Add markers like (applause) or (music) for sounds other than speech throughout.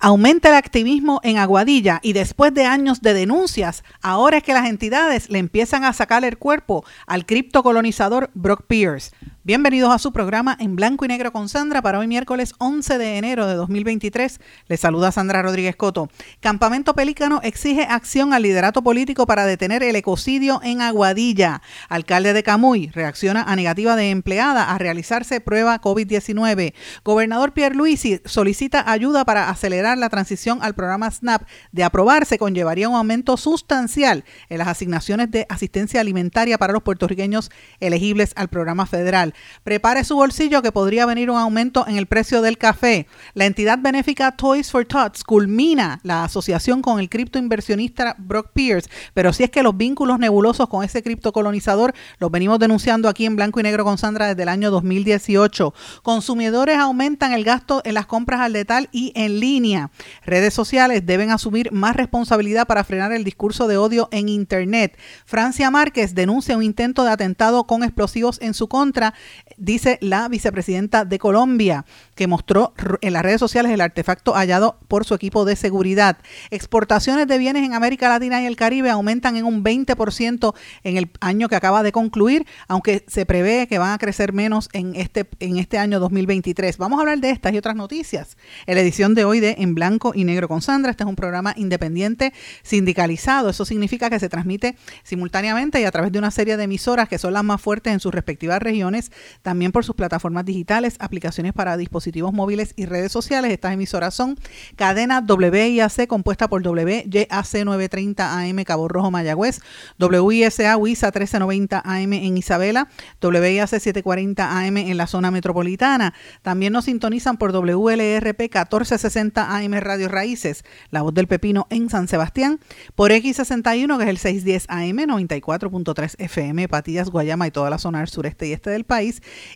Aumenta el activismo en Aguadilla y después de años de denuncias, ahora es que las entidades le empiezan a sacar el cuerpo al criptocolonizador Brock Pierce. Bienvenidos a su programa en blanco y negro con Sandra para hoy miércoles 11 de enero de 2023. Les saluda Sandra Rodríguez Coto. Campamento Pelícano exige acción al liderato político para detener el ecocidio en Aguadilla. Alcalde de Camuy reacciona a negativa de empleada a realizarse prueba COVID-19. Gobernador Pierre Luisi solicita ayuda para acelerar la transición al programa SNAP. De aprobarse conllevaría un aumento sustancial en las asignaciones de asistencia alimentaria para los puertorriqueños elegibles al programa federal. Prepare su bolsillo que podría venir un aumento en el precio del café. La entidad benéfica Toys for Tots culmina la asociación con el criptoinversionista Brock Pierce, pero si es que los vínculos nebulosos con ese criptocolonizador los venimos denunciando aquí en blanco y negro con Sandra desde el año 2018. Consumidores aumentan el gasto en las compras al letal y en línea. Redes sociales deben asumir más responsabilidad para frenar el discurso de odio en Internet. Francia Márquez denuncia un intento de atentado con explosivos en su contra dice la vicepresidenta de Colombia, que mostró en las redes sociales el artefacto hallado por su equipo de seguridad. Exportaciones de bienes en América Latina y el Caribe aumentan en un 20% en el año que acaba de concluir, aunque se prevé que van a crecer menos en este, en este año 2023. Vamos a hablar de estas y otras noticias en la edición de hoy de En Blanco y Negro con Sandra. Este es un programa independiente sindicalizado. Eso significa que se transmite simultáneamente y a través de una serie de emisoras que son las más fuertes en sus respectivas regiones también por sus plataformas digitales, aplicaciones para dispositivos móviles y redes sociales. Estas emisoras son cadena WIAC compuesta por WYAC 930 AM Cabo Rojo Mayagüez, WISA WISA 1390 AM en Isabela, WIAC 740 AM en la zona metropolitana. También nos sintonizan por WLRP 1460 AM Radio Raíces, La Voz del Pepino en San Sebastián, por X61 que es el 610 AM 94.3 FM Patillas, Guayama y toda la zona del sureste y este del país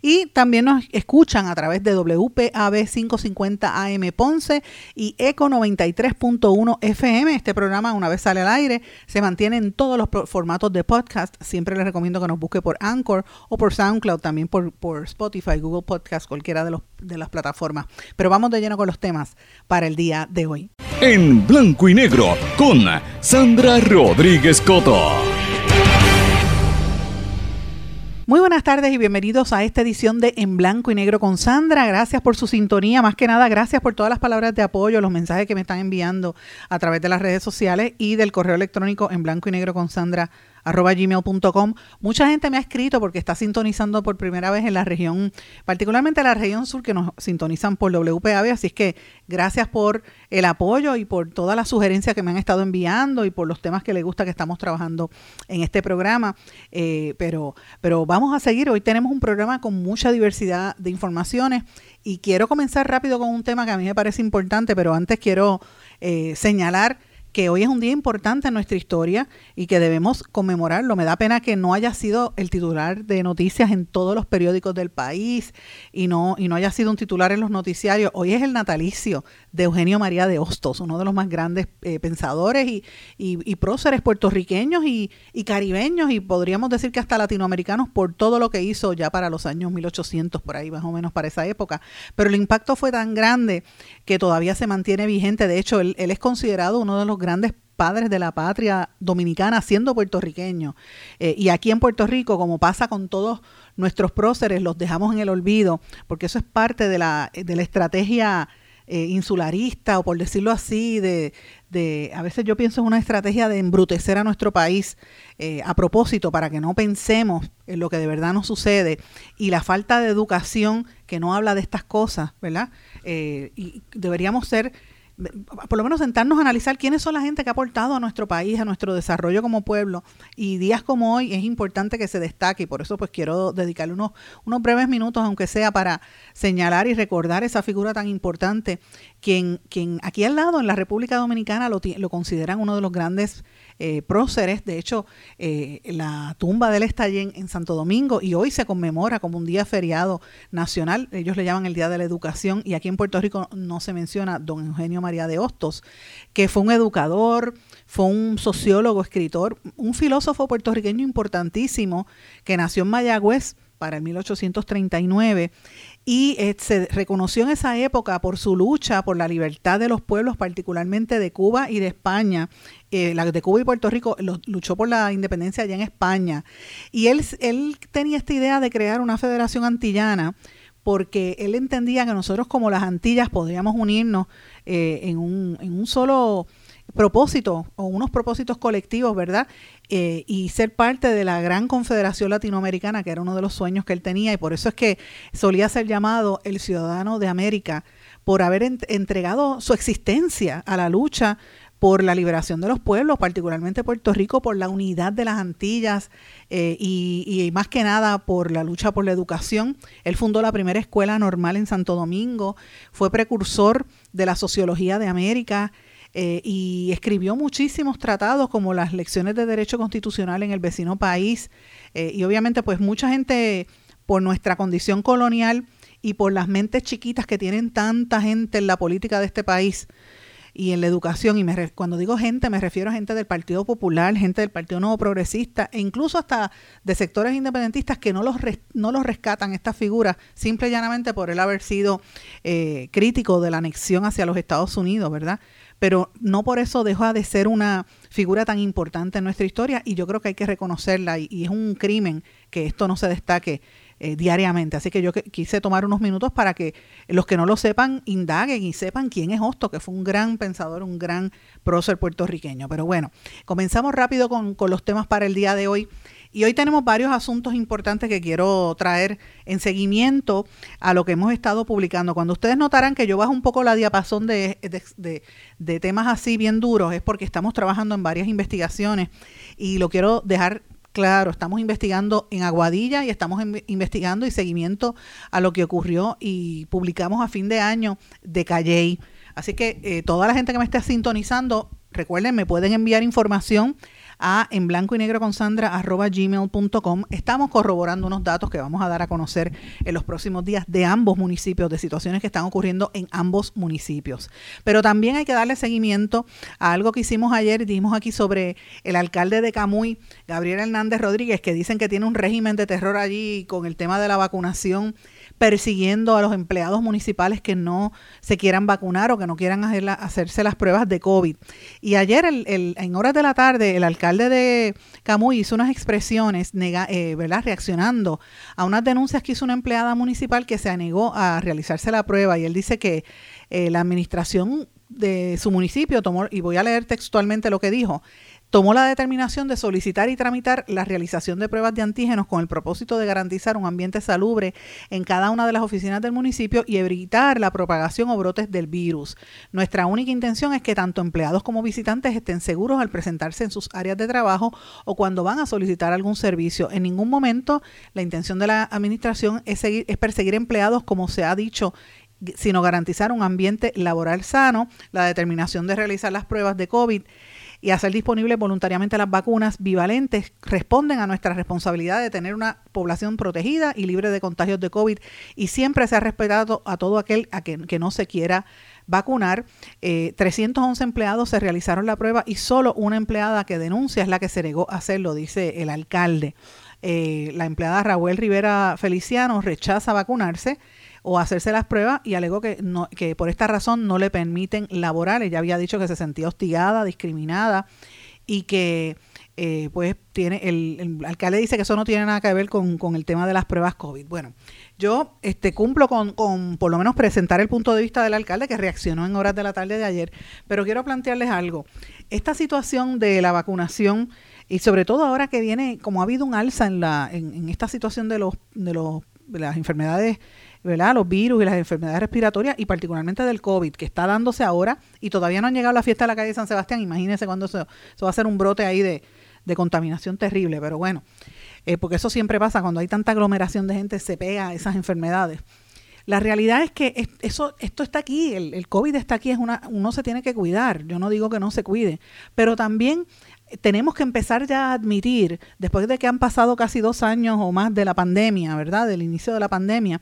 y también nos escuchan a través de WPAB 550 AM Ponce y ECO 93.1 FM. Este programa, una vez sale al aire, se mantiene en todos los formatos de podcast. Siempre les recomiendo que nos busque por Anchor o por SoundCloud, también por, por Spotify, Google Podcast, cualquiera de, los, de las plataformas. Pero vamos de lleno con los temas para el día de hoy. En blanco y negro con Sandra Rodríguez Coto. Muy buenas tardes y bienvenidos a esta edición de En Blanco y Negro con Sandra. Gracias por su sintonía. Más que nada, gracias por todas las palabras de apoyo, los mensajes que me están enviando a través de las redes sociales y del correo electrónico en blanco y negro con Sandra arroba gmail.com. Mucha gente me ha escrito porque está sintonizando por primera vez en la región, particularmente la región sur que nos sintonizan por WPAB, así es que gracias por el apoyo y por todas las sugerencias que me han estado enviando y por los temas que les gusta que estamos trabajando en este programa. Eh, pero, pero vamos a seguir, hoy tenemos un programa con mucha diversidad de informaciones y quiero comenzar rápido con un tema que a mí me parece importante, pero antes quiero eh, señalar que hoy es un día importante en nuestra historia y que debemos conmemorarlo. Me da pena que no haya sido el titular de noticias en todos los periódicos del país y no, y no haya sido un titular en los noticiarios. Hoy es el natalicio de Eugenio María de Hostos, uno de los más grandes eh, pensadores y, y, próceres puertorriqueños y, y, caribeños y podríamos decir que hasta latinoamericanos por todo lo que hizo ya para los años 1800, por ahí más o menos para esa época. Pero el impacto fue tan grande que todavía se mantiene vigente. De hecho, él, él es considerado uno de los grandes padres de la patria dominicana siendo puertorriqueño. Eh, y aquí en Puerto Rico, como pasa con todos nuestros próceres, los dejamos en el olvido, porque eso es parte de la, de la estrategia eh, insularista, o por decirlo así, de, de, a veces yo pienso en una estrategia de embrutecer a nuestro país eh, a propósito para que no pensemos en lo que de verdad nos sucede y la falta de educación que no habla de estas cosas, ¿verdad? y deberíamos ser por lo menos sentarnos a analizar quiénes son la gente que ha aportado a nuestro país, a nuestro desarrollo como pueblo. Y días como hoy es importante que se destaque y por eso pues quiero dedicarle unos, unos breves minutos, aunque sea para señalar y recordar esa figura tan importante, quien, quien aquí al lado en la República Dominicana lo, lo consideran uno de los grandes eh, próceres. De hecho, eh, la tumba del él en, Santo Domingo y hoy se conmemora como un día feriado nacional. Ellos le llaman el Día de la Educación y aquí en Puerto Rico no se menciona don Eugenio María de Hostos, que fue un educador, fue un sociólogo, escritor, un filósofo puertorriqueño importantísimo que nació en Mayagüez para el 1839 y eh, se reconoció en esa época por su lucha por la libertad de los pueblos, particularmente de Cuba y de España. Eh, la de Cuba y Puerto Rico luchó por la independencia allá en España. Y él, él tenía esta idea de crear una federación antillana porque él entendía que nosotros como las Antillas podríamos unirnos eh, en, un, en un solo propósito o unos propósitos colectivos, ¿verdad? Eh, y ser parte de la gran confederación latinoamericana, que era uno de los sueños que él tenía, y por eso es que solía ser llamado el ciudadano de América, por haber entregado su existencia a la lucha por la liberación de los pueblos, particularmente Puerto Rico, por la unidad de las Antillas eh, y, más que nada por la lucha por la educación. Él fundó la primera escuela normal en Santo Domingo, fue precursor de la sociología de América, eh, y escribió muchísimos tratados como las lecciones de derecho constitucional en el vecino país eh, y obviamente pues mucha gente por nuestra condición colonial y por las mentes chiquitas que tienen tanta gente en la política de este país y en la educación, y me, cuando digo gente me refiero a gente del Partido Popular, gente del Partido Nuevo Progresista e incluso hasta de sectores independentistas que no los, no los rescatan estas figuras simple y llanamente por él haber sido eh, crítico de la anexión hacia los Estados Unidos, ¿verdad? Pero no por eso deja de ser una figura tan importante en nuestra historia y yo creo que hay que reconocerla y, es un crimen que esto no se destaque eh, diariamente. Así que yo quise tomar unos minutos para que los que no lo sepan indaguen y sepan quién es Hosto, que fue un gran pensador, un gran prócer puertorriqueño. Pero bueno, comenzamos rápido con, con los temas para el día de hoy. Y hoy tenemos varios asuntos importantes que quiero traer en seguimiento a lo que hemos estado publicando. Cuando ustedes notarán que yo bajo un poco la diapasón de, de, temas así bien duros, es porque estamos trabajando en varias investigaciones y lo quiero dejar claro, estamos investigando en Aguadilla y estamos investigando y seguimiento a lo que ocurrió y publicamos a fin de año de Calley. Así que eh, toda la gente que me esté sintonizando, recuerden, me pueden enviar información a en blanco y negro con Sandra arroba gmail.com. Estamos corroborando unos datos que vamos a dar a conocer en los próximos días de ambos municipios, de situaciones que están ocurriendo en ambos municipios. Pero también hay que darle seguimiento a algo que hicimos ayer, dijimos aquí sobre el alcalde de Camuy, Gabriel Hernández Rodríguez, que dicen que tiene un régimen de terror allí con el tema de la vacunación persiguiendo a los empleados municipales que no se quieran vacunar o que no quieran hacerse las pruebas de COVID. Y ayer, en horas de la tarde, el alcalde de Camuy hizo unas expresiones eh, ¿verdad? reaccionando a unas denuncias que hizo una empleada municipal que se negó a realizarse la prueba y él dice que eh, la administración de su municipio tomó, y voy a leer textualmente lo que dijo, tomó la determinación de solicitar y tramitar la realización de pruebas de antígenos con el propósito de garantizar un ambiente salubre en cada una de las oficinas del municipio y evitar la propagación o brotes del virus. Nuestra única intención es que tanto empleados como visitantes estén seguros al presentarse en sus áreas de trabajo o cuando van a solicitar algún servicio. En ningún momento la intención de la administración es, seguir, es perseguir empleados como se ha dicho sino garantizar un ambiente laboral sano, la determinación de realizar las pruebas de COVID y hacer disponibles voluntariamente las vacunas bivalentes responden a nuestra responsabilidad de tener una población protegida y libre de contagios de COVID y siempre se ha respetado a todo aquel a que, que no se quiera vacunar. 311 eh, empleados se realizaron la prueba y solo una empleada que denuncia es la que se negó a hacerlo, dice el alcalde. Eh, la empleada Raúl Rivera Feliciano rechaza vacunarse o hacerse las pruebas y alegó que, no, que por esta razón no le permiten laborar. Ella había dicho que se sentía hostigada, discriminada y que eh, pues tiene el, alcalde dice que eso no tiene nada que ver con, con, el tema de las pruebas COVID. Bueno, yo este, cumplo con, con por lo menos presentar el punto de vista del alcalde que reaccionó en horas de la tarde de ayer, pero quiero plantearles algo. Esta situación de la vacunación y sobre todo ahora que viene, como ha habido un alza en, la, en, esta situación de los, de los las enfermedades, ¿verdad? Los virus y las enfermedades respiratorias y particularmente del COVID, que está dándose ahora y todavía no han llegado a la fiesta de la calle de San Sebastián. Imagínense cuando se, va a hacer un brote ahí de, de contaminación terrible, pero bueno, eh, porque eso siempre pasa, cuando hay tanta aglomeración de gente se pega a esas enfermedades. La realidad es que eso, esto está aquí, el, el, COVID está aquí, es una, uno se tiene que cuidar, yo no digo que no se cuide, pero también tenemos que empezar ya a admitir, después de que han pasado casi dos años o más de la pandemia, ¿verdad? Del inicio de la pandemia,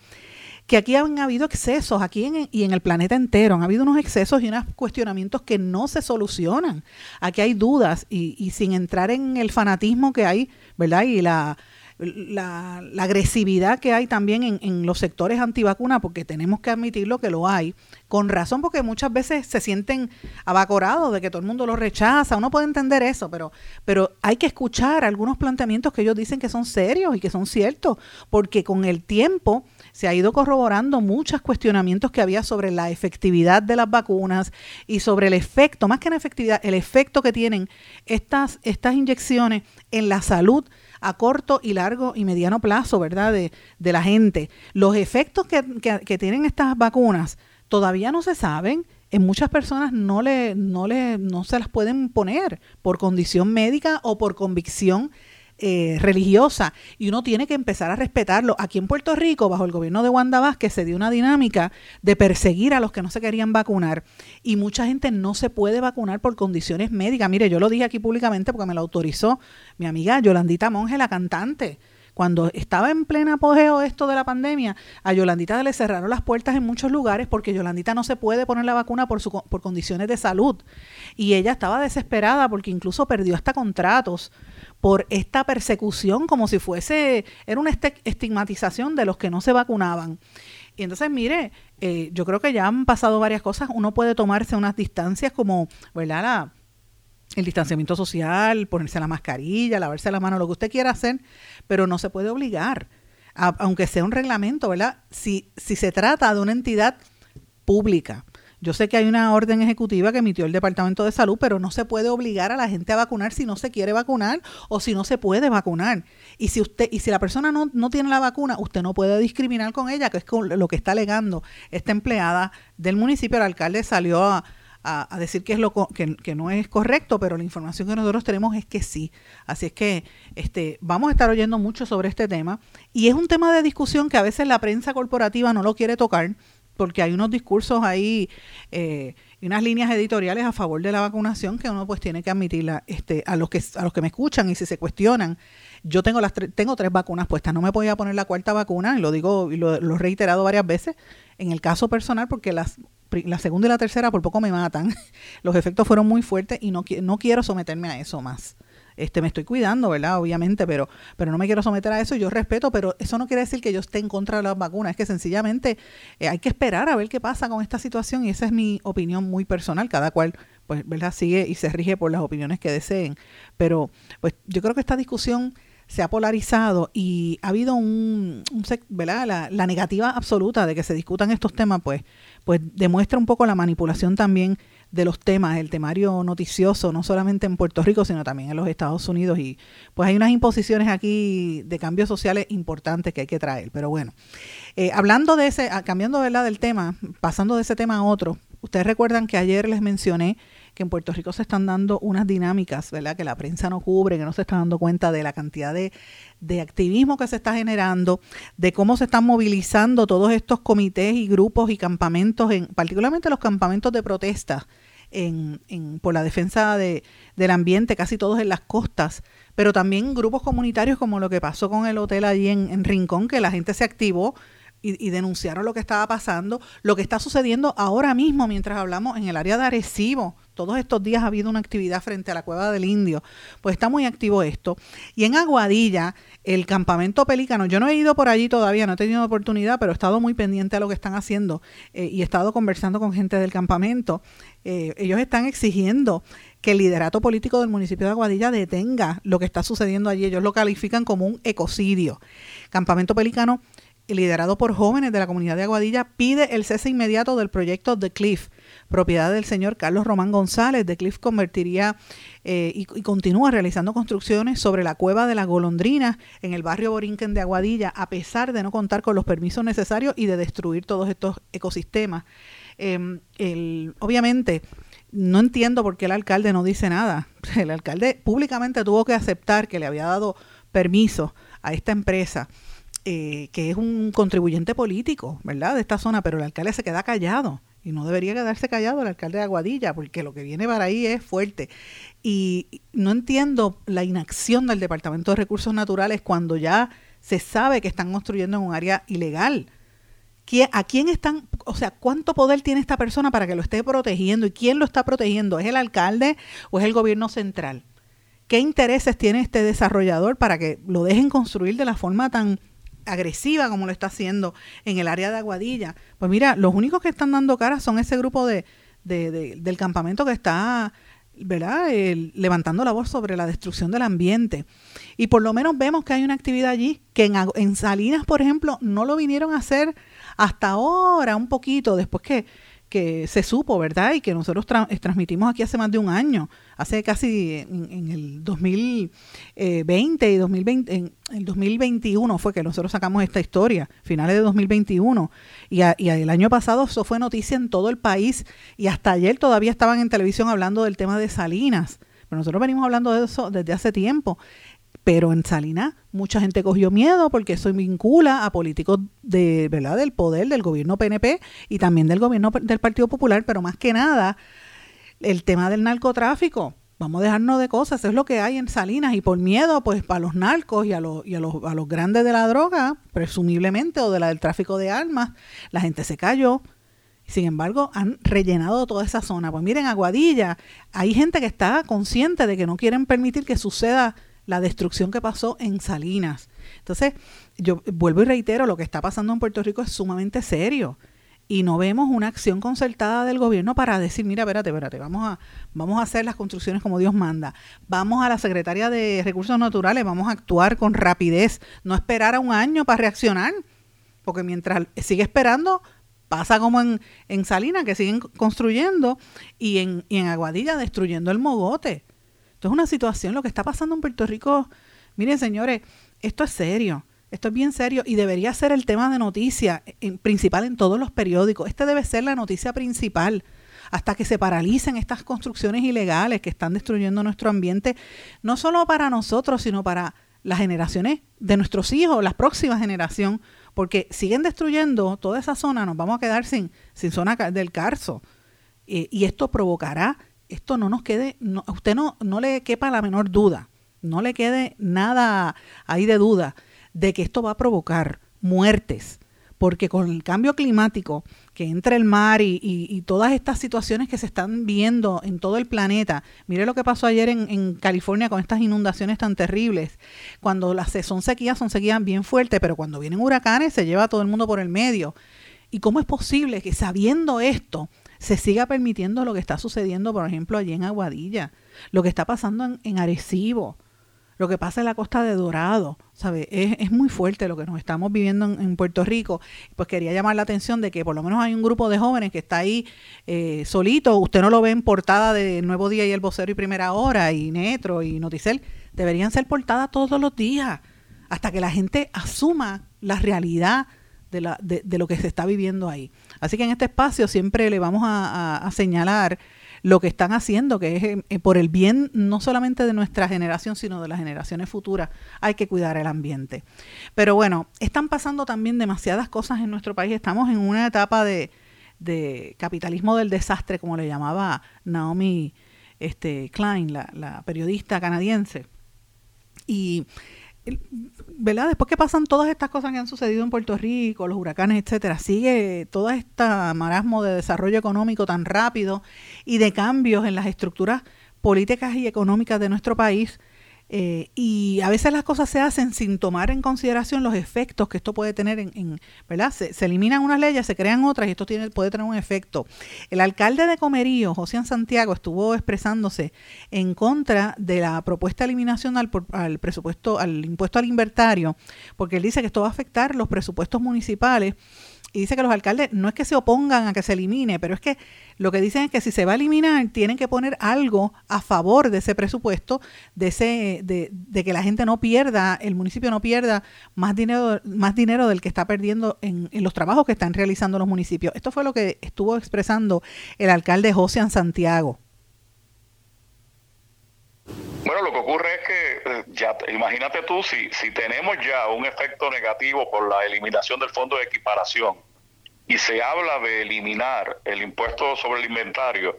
que aquí han habido excesos, aquí y en el planeta entero, han habido unos excesos y unos cuestionamientos que no se solucionan. Aquí hay dudas y, y sin entrar en el fanatismo que hay, ¿verdad? Y la, la, agresividad que hay también en, en los sectores antivacunas, porque tenemos que admitirlo que lo hay, con razón, porque muchas veces se sienten abacorados de que todo el mundo lo rechaza. Uno puede entender eso, pero, pero hay que escuchar algunos planteamientos que ellos dicen que son serios y que son ciertos, porque con el tiempo se ha ido corroborando muchos cuestionamientos que había sobre la efectividad de las vacunas y sobre el efecto, más que la efectividad, el efecto que tienen estas, estas inyecciones en la salud a corto y largo y mediano plazo, ¿verdad? De, de la gente. Los efectos que, que, tienen estas vacunas todavía no se saben. En muchas personas no, le, no, le, no se las pueden poner por condición médica o por convicción eh, religiosa y uno tiene que empezar a respetarlo. Aquí en Puerto Rico, bajo el gobierno de Wanda Vázquez, se dio una dinámica de perseguir a los que no se querían vacunar y mucha gente no se puede vacunar por condiciones médicas. Mire, yo lo dije aquí públicamente porque me lo autorizó mi amiga Yolandita Monge, la cantante. Cuando estaba en plena apogeo esto de la pandemia, a Yolandita le cerraron las puertas en muchos lugares porque Yolandita no se puede poner la vacuna por, su, por condiciones de salud. Y ella estaba desesperada porque incluso perdió hasta contratos por esta persecución como si fuese, era una estigmatización de los que no se vacunaban. Y entonces, mire, eh, yo creo que ya han pasado varias cosas. Uno puede tomarse unas distancias como, ¿verdad? El distanciamiento social, ponerse la mascarilla, lavarse la mano, lo que usted quiera hacer, pero no se puede obligar, aunque sea un reglamento, ¿verdad? Si, si se trata de una entidad pública, yo sé que hay una orden ejecutiva que emitió el Departamento de Salud, pero no se puede obligar a la gente a vacunar si no se quiere vacunar o si no se puede vacunar. Y si usted y si la persona no, no tiene la vacuna, usted no puede discriminar con ella, que es lo que está alegando esta empleada del municipio. El alcalde salió a, a, decir que es lo que, que, no es correcto, pero la información que nosotros tenemos es que sí. Así es que este, vamos a estar oyendo mucho sobre este tema. Y es un tema de discusión que a veces la prensa corporativa no lo quiere tocar porque hay unos discursos ahí eh, y unas líneas editoriales a favor de la vacunación que uno pues tiene que admitirla este, a los que a los que me escuchan y si se cuestionan. Yo tengo las tengo tres vacunas puestas. No me podía poner la cuarta vacuna y lo digo y lo, he reiterado varias veces en el caso personal porque las la segunda y la tercera por poco me matan. (laughs) Los efectos fueron muy fuertes y no no quiero someterme a eso más. Este, me estoy cuidando, ¿verdad? Obviamente, pero, pero no me quiero someter a eso, yo respeto, pero eso no quiere decir que yo esté en contra de las vacunas, es que sencillamente eh, hay que esperar a ver qué pasa con esta situación y esa es mi opinión muy personal, cada cual pues, ¿verdad? Sigue y se rige por las opiniones que deseen, pero pues yo creo que esta discusión se ha polarizado y ha habido un, ¿verdad? La, la, negativa absoluta de que se discutan estos temas, pues, pues demuestra un poco la manipulación también de los temas, el temario noticioso, no solamente en Puerto Rico, sino también en los Estados Unidos. Y pues hay unas imposiciones aquí de cambios sociales importantes que hay que traer. Pero bueno, eh, hablando de ese, ah, cambiando ¿verdad? del tema, pasando de ese tema a otro, ustedes recuerdan que ayer les mencioné que en Puerto Rico se están dando unas dinámicas, ¿verdad? Que la prensa no cubre, que no se está dando cuenta de la cantidad de, de activismo que se está generando, de cómo se están movilizando todos estos comités y grupos y campamentos, en, particularmente los campamentos de protesta en, en, por la defensa de, del ambiente, casi todos en las costas, pero también grupos comunitarios como lo que pasó con el hotel allí en, Rincón, que la gente se activó y, denunciaron lo que estaba pasando, lo que está sucediendo ahora mismo mientras hablamos en el área de Arecibo. Todos estos días ha habido una actividad frente a la cueva del indio, pues está muy activo esto. Y en Aguadilla, el campamento Pelícano, yo no he ido por allí todavía, no he tenido oportunidad, pero he estado muy pendiente a lo que están haciendo eh, y he estado conversando con gente del campamento. Eh, ellos están exigiendo que el liderato político del municipio de Aguadilla detenga lo que está sucediendo allí. Ellos lo califican como un ecocidio. Campamento Pelícano liderado por jóvenes de la comunidad de Aguadilla, pide el cese inmediato del proyecto The Cliff, propiedad del señor Carlos Román González. The Cliff convertiría eh, y, continúa realizando construcciones sobre la cueva de la golondrina en el barrio Borinquen de Aguadilla, a pesar de no contar con los permisos necesarios y de destruir todos estos ecosistemas. Em, obviamente, no entiendo por qué el alcalde no dice nada. (laughs) El alcalde públicamente tuvo que aceptar que le había dado permiso a esta empresa eh, que es un contribuyente político, ¿verdad?, de esta zona, pero el alcalde se queda callado. Y no debería quedarse callado el alcalde de Aguadilla, porque lo que viene para ahí es fuerte. Y no entiendo la inacción del Departamento de Recursos Naturales cuando ya se sabe que están construyendo en un área ilegal. ¿A quién están, o sea, cuánto poder tiene esta persona para que lo esté protegiendo? ¿Y quién lo está protegiendo? ¿Es el alcalde o es el gobierno central? ¿Qué intereses tiene este desarrollador para que lo dejen construir de la forma tan agresiva como lo está haciendo en el área de Aguadilla. Pues mira, los únicos que están dando cara son ese grupo de, del campamento que está ¿verdad? levantando la voz sobre la destrucción del ambiente. Y por lo menos vemos que hay una actividad allí que en, en Salinas, por ejemplo, no lo vinieron a hacer hasta ahora, un poquito, después que que se supo, ¿verdad? Y que nosotros transmitimos aquí hace más de un año, hace casi en, el 2020 y 2020, en el 2021 fue que nosotros sacamos esta historia, finales de 2021, y, y el año pasado eso fue noticia en todo el país y hasta ayer todavía estaban en televisión hablando del tema de Salinas. Pero nosotros venimos hablando de eso desde hace tiempo. Pero en Salinas mucha gente cogió miedo porque eso vincula a políticos de, ¿verdad? del poder del gobierno PNP y también del gobierno del Partido Popular, pero más que nada el tema del narcotráfico. Vamos a dejarnos de cosas, es lo que hay en Salinas y por miedo pues para los narcos y a los, y a los, a los grandes de la droga, presumiblemente, o de la del tráfico de armas, la gente se cayó, sin embargo, han rellenado toda esa zona. Pues miren, Aguadilla, hay gente que está consciente de que no quieren permitir que suceda la destrucción que pasó en Salinas. Entonces, yo vuelvo y reitero, lo que está pasando en Puerto Rico es sumamente serio y no vemos una acción concertada del gobierno para decir, mira, espérate, espérate, vamos a, vamos a hacer las construcciones como Dios manda. Vamos a la Secretaría de Recursos Naturales, vamos a actuar con rapidez, no esperar a un año para reaccionar, porque mientras sigue esperando, pasa como en, en Salinas, que siguen construyendo, y en, y en Aguadilla destruyendo el mogote. Esto es una situación, lo que está pasando en Puerto Rico, miren señores, esto es serio, esto es bien serio y debería ser el tema de noticia principal en todos los periódicos. Este debe ser la noticia principal hasta que se paralicen estas construcciones ilegales que están destruyendo nuestro ambiente, no solo para nosotros, sino para las generaciones de nuestros hijos, la próxima generación, porque siguen destruyendo toda esa zona, nos vamos a quedar sin, sin zona del Carso. Eh, y esto provocará esto no nos quede, a usted no, no le quepa la menor duda, no le quede nada ahí de duda de que esto va a provocar muertes, porque con el cambio climático que entra el mar y, todas estas situaciones que se están viendo en todo el planeta, mire lo que pasó ayer en, en, California con estas inundaciones tan terribles, cuando las son sequías, son sequías bien fuertes, pero cuando vienen huracanes se lleva todo el mundo por el medio. ¿Y cómo es posible que sabiendo esto, se siga permitiendo lo que está sucediendo, por ejemplo, allí en Aguadilla, lo que está pasando en, Arecibo, lo que pasa en la costa de Dorado, ¿sabe? Es, muy fuerte lo que nos estamos viviendo en, Puerto Rico. Pues quería llamar la atención de que por lo menos hay un grupo de jóvenes que está ahí eh, solito. Usted no lo ve en portada de Nuevo Día y El Vocero y Primera Hora y Netro y Noticel. Deberían ser portadas todos los días hasta que la gente asuma la realidad de, la, de, de lo que se está viviendo ahí. Así que en este espacio siempre le vamos a, señalar lo que están haciendo, que es eh, por el bien no solamente de nuestra generación, sino de las generaciones futuras. Hay que cuidar el ambiente. Pero bueno, están pasando también demasiadas cosas en nuestro país. Estamos en una etapa de, capitalismo del desastre, como le llamaba Naomi este, Klein, la, la periodista canadiense. Y ¿verdad? Después que pasan todas estas cosas que han sucedido en Puerto Rico, los huracanes, etcétera, sigue todo este marasmo de desarrollo económico tan rápido y de cambios en las estructuras políticas y económicas de nuestro país. Eh, y a veces las cosas se hacen sin tomar en consideración los efectos que esto puede tener en, ¿verdad? Se, eliminan unas leyes, se crean otras y esto tiene, puede tener un efecto. El alcalde de Comerío, José Santiago, estuvo expresándose en contra de la propuesta de eliminación al, al presupuesto, al impuesto al inventario, porque él dice que esto va a afectar los presupuestos municipales y dice que los alcaldes no es que se opongan a que se elimine, pero es que lo que dicen es que si se va a eliminar, tienen que poner algo a favor de ese presupuesto, de ese, de, de que la gente no pierda, el municipio no pierda más dinero, más dinero del que está perdiendo en, en, los trabajos que están realizando los municipios. Esto fue lo que estuvo expresando el alcalde José Santiago. Bueno, lo que ocurre es que eh, ya imagínate tú si si tenemos ya un efecto negativo por la eliminación del fondo de equiparación y se habla de eliminar el impuesto sobre el inventario,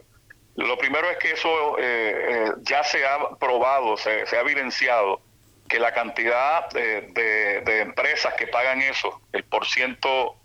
lo primero es que eso eh, eh, ya se ha probado, se, ha evidenciado que la cantidad de, empresas que pagan eso, el por ciento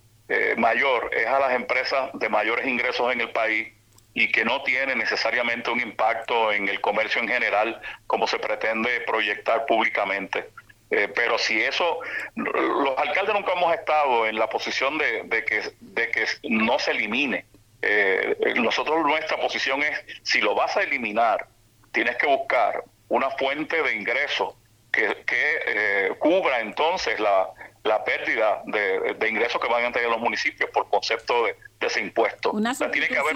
mayor, es a las empresas de mayores ingresos en el país y que no tiene necesariamente un impacto en el comercio en general como se pretende proyectar públicamente. Eh, pero si eso, los alcaldes nunca hemos estado en la posición de, que, de que no se elimine. Eh, nosotros nuestra posición es, si lo vas a eliminar, tienes que buscar una fuente de ingresos que, eh, cubra entonces la, la pérdida de, ingresos que van a tener los municipios por concepto de, ese impuesto. Una tiene que haber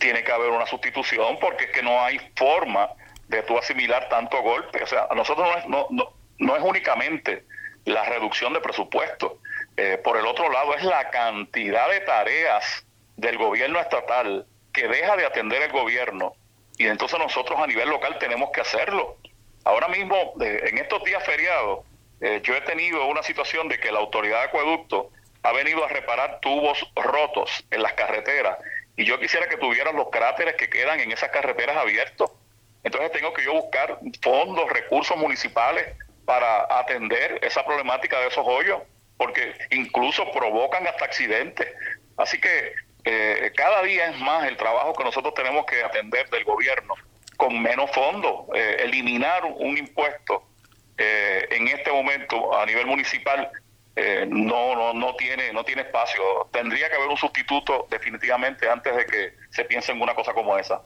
tiene que haber una sustitución porque es que no hay forma de tú asimilar tanto golpe. O sea, a nosotros no es, no, no, no es únicamente la reducción de presupuesto. Eh, por el otro lado, es la cantidad de tareas del gobierno estatal que deja de atender el gobierno y entonces nosotros a nivel local tenemos que hacerlo. Ahora mismo, eh, en estos días feriados, eh, yo he tenido una situación de que la autoridad de acueducto ha venido a reparar tubos rotos en las carreteras y yo quisiera que tuvieran los cráteres que quedan en esas carreteras abiertos. Entonces tengo que yo buscar fondos, recursos municipales para atender esa problemática de esos hoyos, porque incluso provocan hasta accidentes. Así que eh, cada día es más el trabajo que nosotros tenemos que atender del gobierno con menos fondos. Eh, eliminar un impuesto eh, en este momento a nivel municipal eh, no, no, no, tiene, no tiene espacio. Tendría que haber un sustituto definitivamente antes de que se piense en una cosa como esa.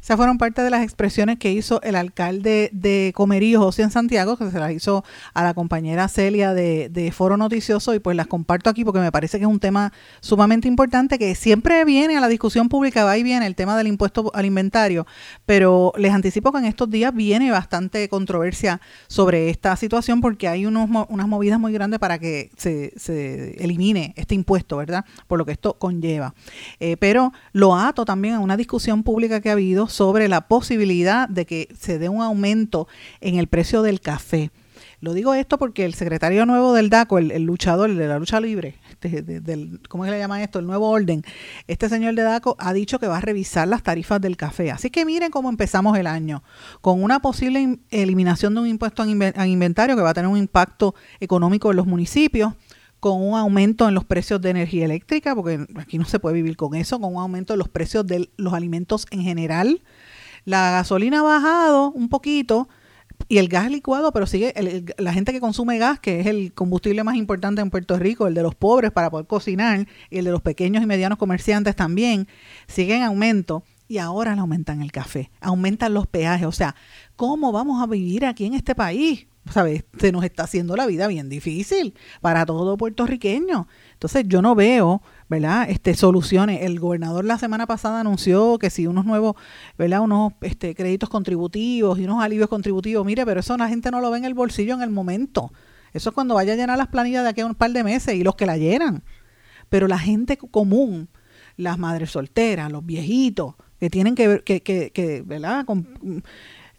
Esas fueron parte de las expresiones que hizo el alcalde de Comerío, José en Santiago, que se las hizo a la compañera Celia de, Foro Noticioso y pues las comparto aquí porque me parece que es un tema sumamente importante que siempre viene a la discusión pública, va y viene el tema del impuesto al inventario, pero les anticipo que en estos días viene bastante controversia sobre esta situación porque hay unos, unas movidas muy grandes para que se, se elimine este impuesto, ¿verdad? Por lo que esto conlleva. Eh, pero lo ato también a una discusión pública que ha sobre la posibilidad de que se dé un aumento en el precio del café. Lo digo esto porque el secretario nuevo del DACO, el, luchador de la lucha libre, este, del, ¿cómo se le llama esto? El nuevo orden. Este señor de DACO ha dicho que va a revisar las tarifas del café. Así que miren cómo empezamos el año, con una posible eliminación de un impuesto a inventario que va a tener un impacto económico en los municipios con un aumento en los precios de energía eléctrica, porque aquí no se puede vivir con eso, con un aumento de los precios de los alimentos en general. La gasolina ha bajado un poquito y el gas licuado, pero sigue la gente que consume gas, que es el combustible más importante en Puerto Rico, el de los pobres para poder cocinar y el de los pequeños y medianos comerciantes también, sigue en aumento y ahora le aumentan el café, aumentan los peajes. O sea, ¿cómo vamos a vivir aquí en este país? ¿Sabes? Se nos está haciendo la vida bien difícil para todo puertorriqueño. Entonces yo no veo, ¿verdad? Este soluciones. El gobernador la semana pasada anunció que si unos nuevos, ¿verdad? Unos este, créditos contributivos y unos alivios contributivos, mire, pero eso la gente no lo ve en el bolsillo en el momento. Eso es cuando vaya a llenar las planillas de aquí a un par de meses y los que la llenan. Pero la gente común, las madres solteras, los viejitos, que tienen que, que, que, que ¿verdad?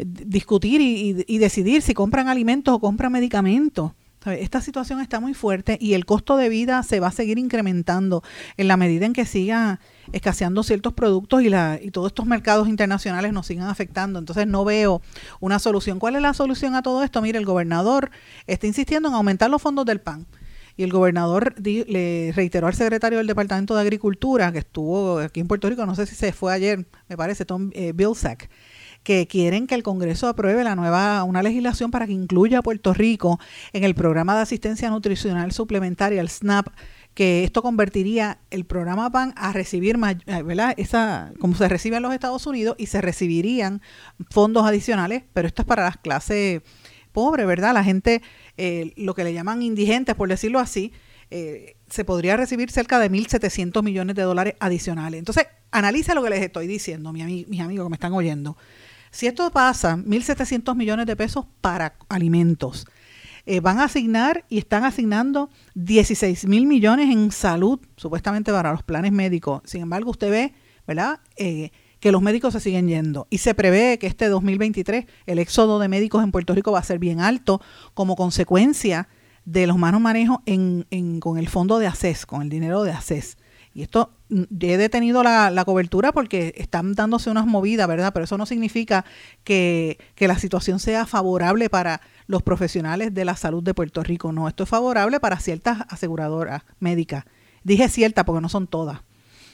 Discutir y, decidir si compran alimentos o compran medicamentos. Esta situación está muy fuerte y el costo de vida se va a seguir incrementando en la medida en que siga escaseando ciertos productos y, la, y todos estos mercados internacionales nos sigan afectando. Entonces no veo una solución. ¿Cuál es la solución a todo esto? Mire, el gobernador está insistiendo en aumentar los fondos del PAN. Y el gobernador le reiteró al secretario del Departamento de Agricultura, que estuvo aquí en Puerto Rico, no sé si se fue ayer, me parece, Tom eh, Bilsack, que quieren que el Congreso apruebe la nueva una legislación para que incluya a Puerto Rico en el programa de asistencia nutricional suplementaria, el SNAP, que esto convertiría el programa PAN a recibir, eh, ¿verdad? Esa, como se recibe en los Estados Unidos y se recibirían fondos adicionales, pero esto es para las clases pobres, ¿verdad? La gente, eh, lo que le llaman indigentes, por decirlo así, eh, se podría recibir cerca de 1.700 millones de dólares adicionales. Entonces, analiza lo que les estoy diciendo, mis amigos que me están oyendo. Si esto pasa, 1.700 millones de pesos para alimentos, eh, van a asignar y están asignando 16 mil millones en salud, supuestamente para los planes médicos. Sin embargo, usted ve, ¿verdad? Eh, que los médicos se siguen yendo. Y se prevé que este 2023 el éxodo de médicos en Puerto Rico va a ser bien alto como consecuencia de los manos manejos en, con el fondo de ACES, con el dinero de ACES. Y esto mm, he detenido la, cobertura porque están dándose unas movidas, ¿verdad? Pero eso no significa que, la situación sea favorable para los profesionales de la salud de Puerto Rico. No, esto es favorable para ciertas aseguradoras médicas. Dije cierta porque no son todas.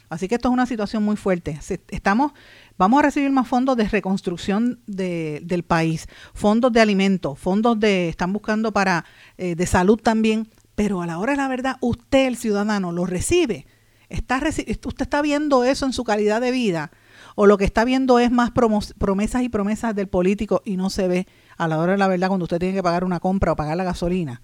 Así que esto es una situación muy fuerte. Estamos, vamos a recibir más fondos de reconstrucción de, del país, fondos de alimentos, fondos de, están buscando para eh, de salud también, pero a la hora de la verdad, usted, el ciudadano, lo recibe. Usted está viendo eso en su calidad de vida, o lo que está viendo es más promesas y promesas del político y no se ve a la hora de la verdad cuando usted tiene que pagar una compra o pagar la gasolina.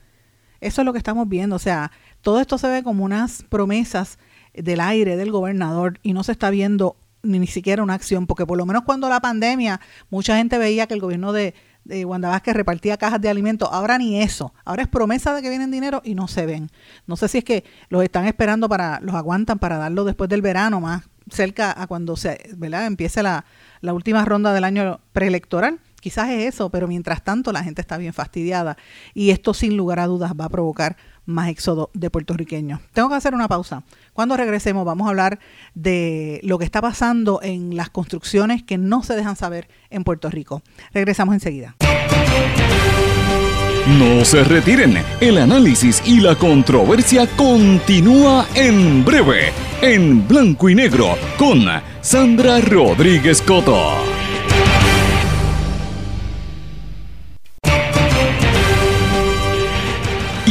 Eso es lo que estamos viendo. O sea, todo esto se ve como unas promesas del aire del gobernador y no se está viendo ni, siquiera una acción, porque por lo menos cuando la pandemia mucha gente veía que el gobierno de, de Wanda Vázquez repartía cajas de alimentos, ahora ni eso, ahora es promesa de que vienen dinero y no se ven. No sé si es que los están esperando para, los aguantan para darlo después del verano, más cerca a cuando se, ¿verdad? empiece la, la última ronda del año preelectoral. Quizás es eso, pero mientras tanto la gente está bien fastidiada y esto sin lugar a dudas va a provocar más éxodo de puertorriqueños. Tengo que hacer una pausa. Cuando regresemos vamos a hablar de lo que está pasando en las construcciones que no se dejan saber en Puerto Rico. Regresamos enseguida. No se retiren, el análisis y la controversia continúa en breve, en blanco y negro, con Sandra Rodríguez Coto.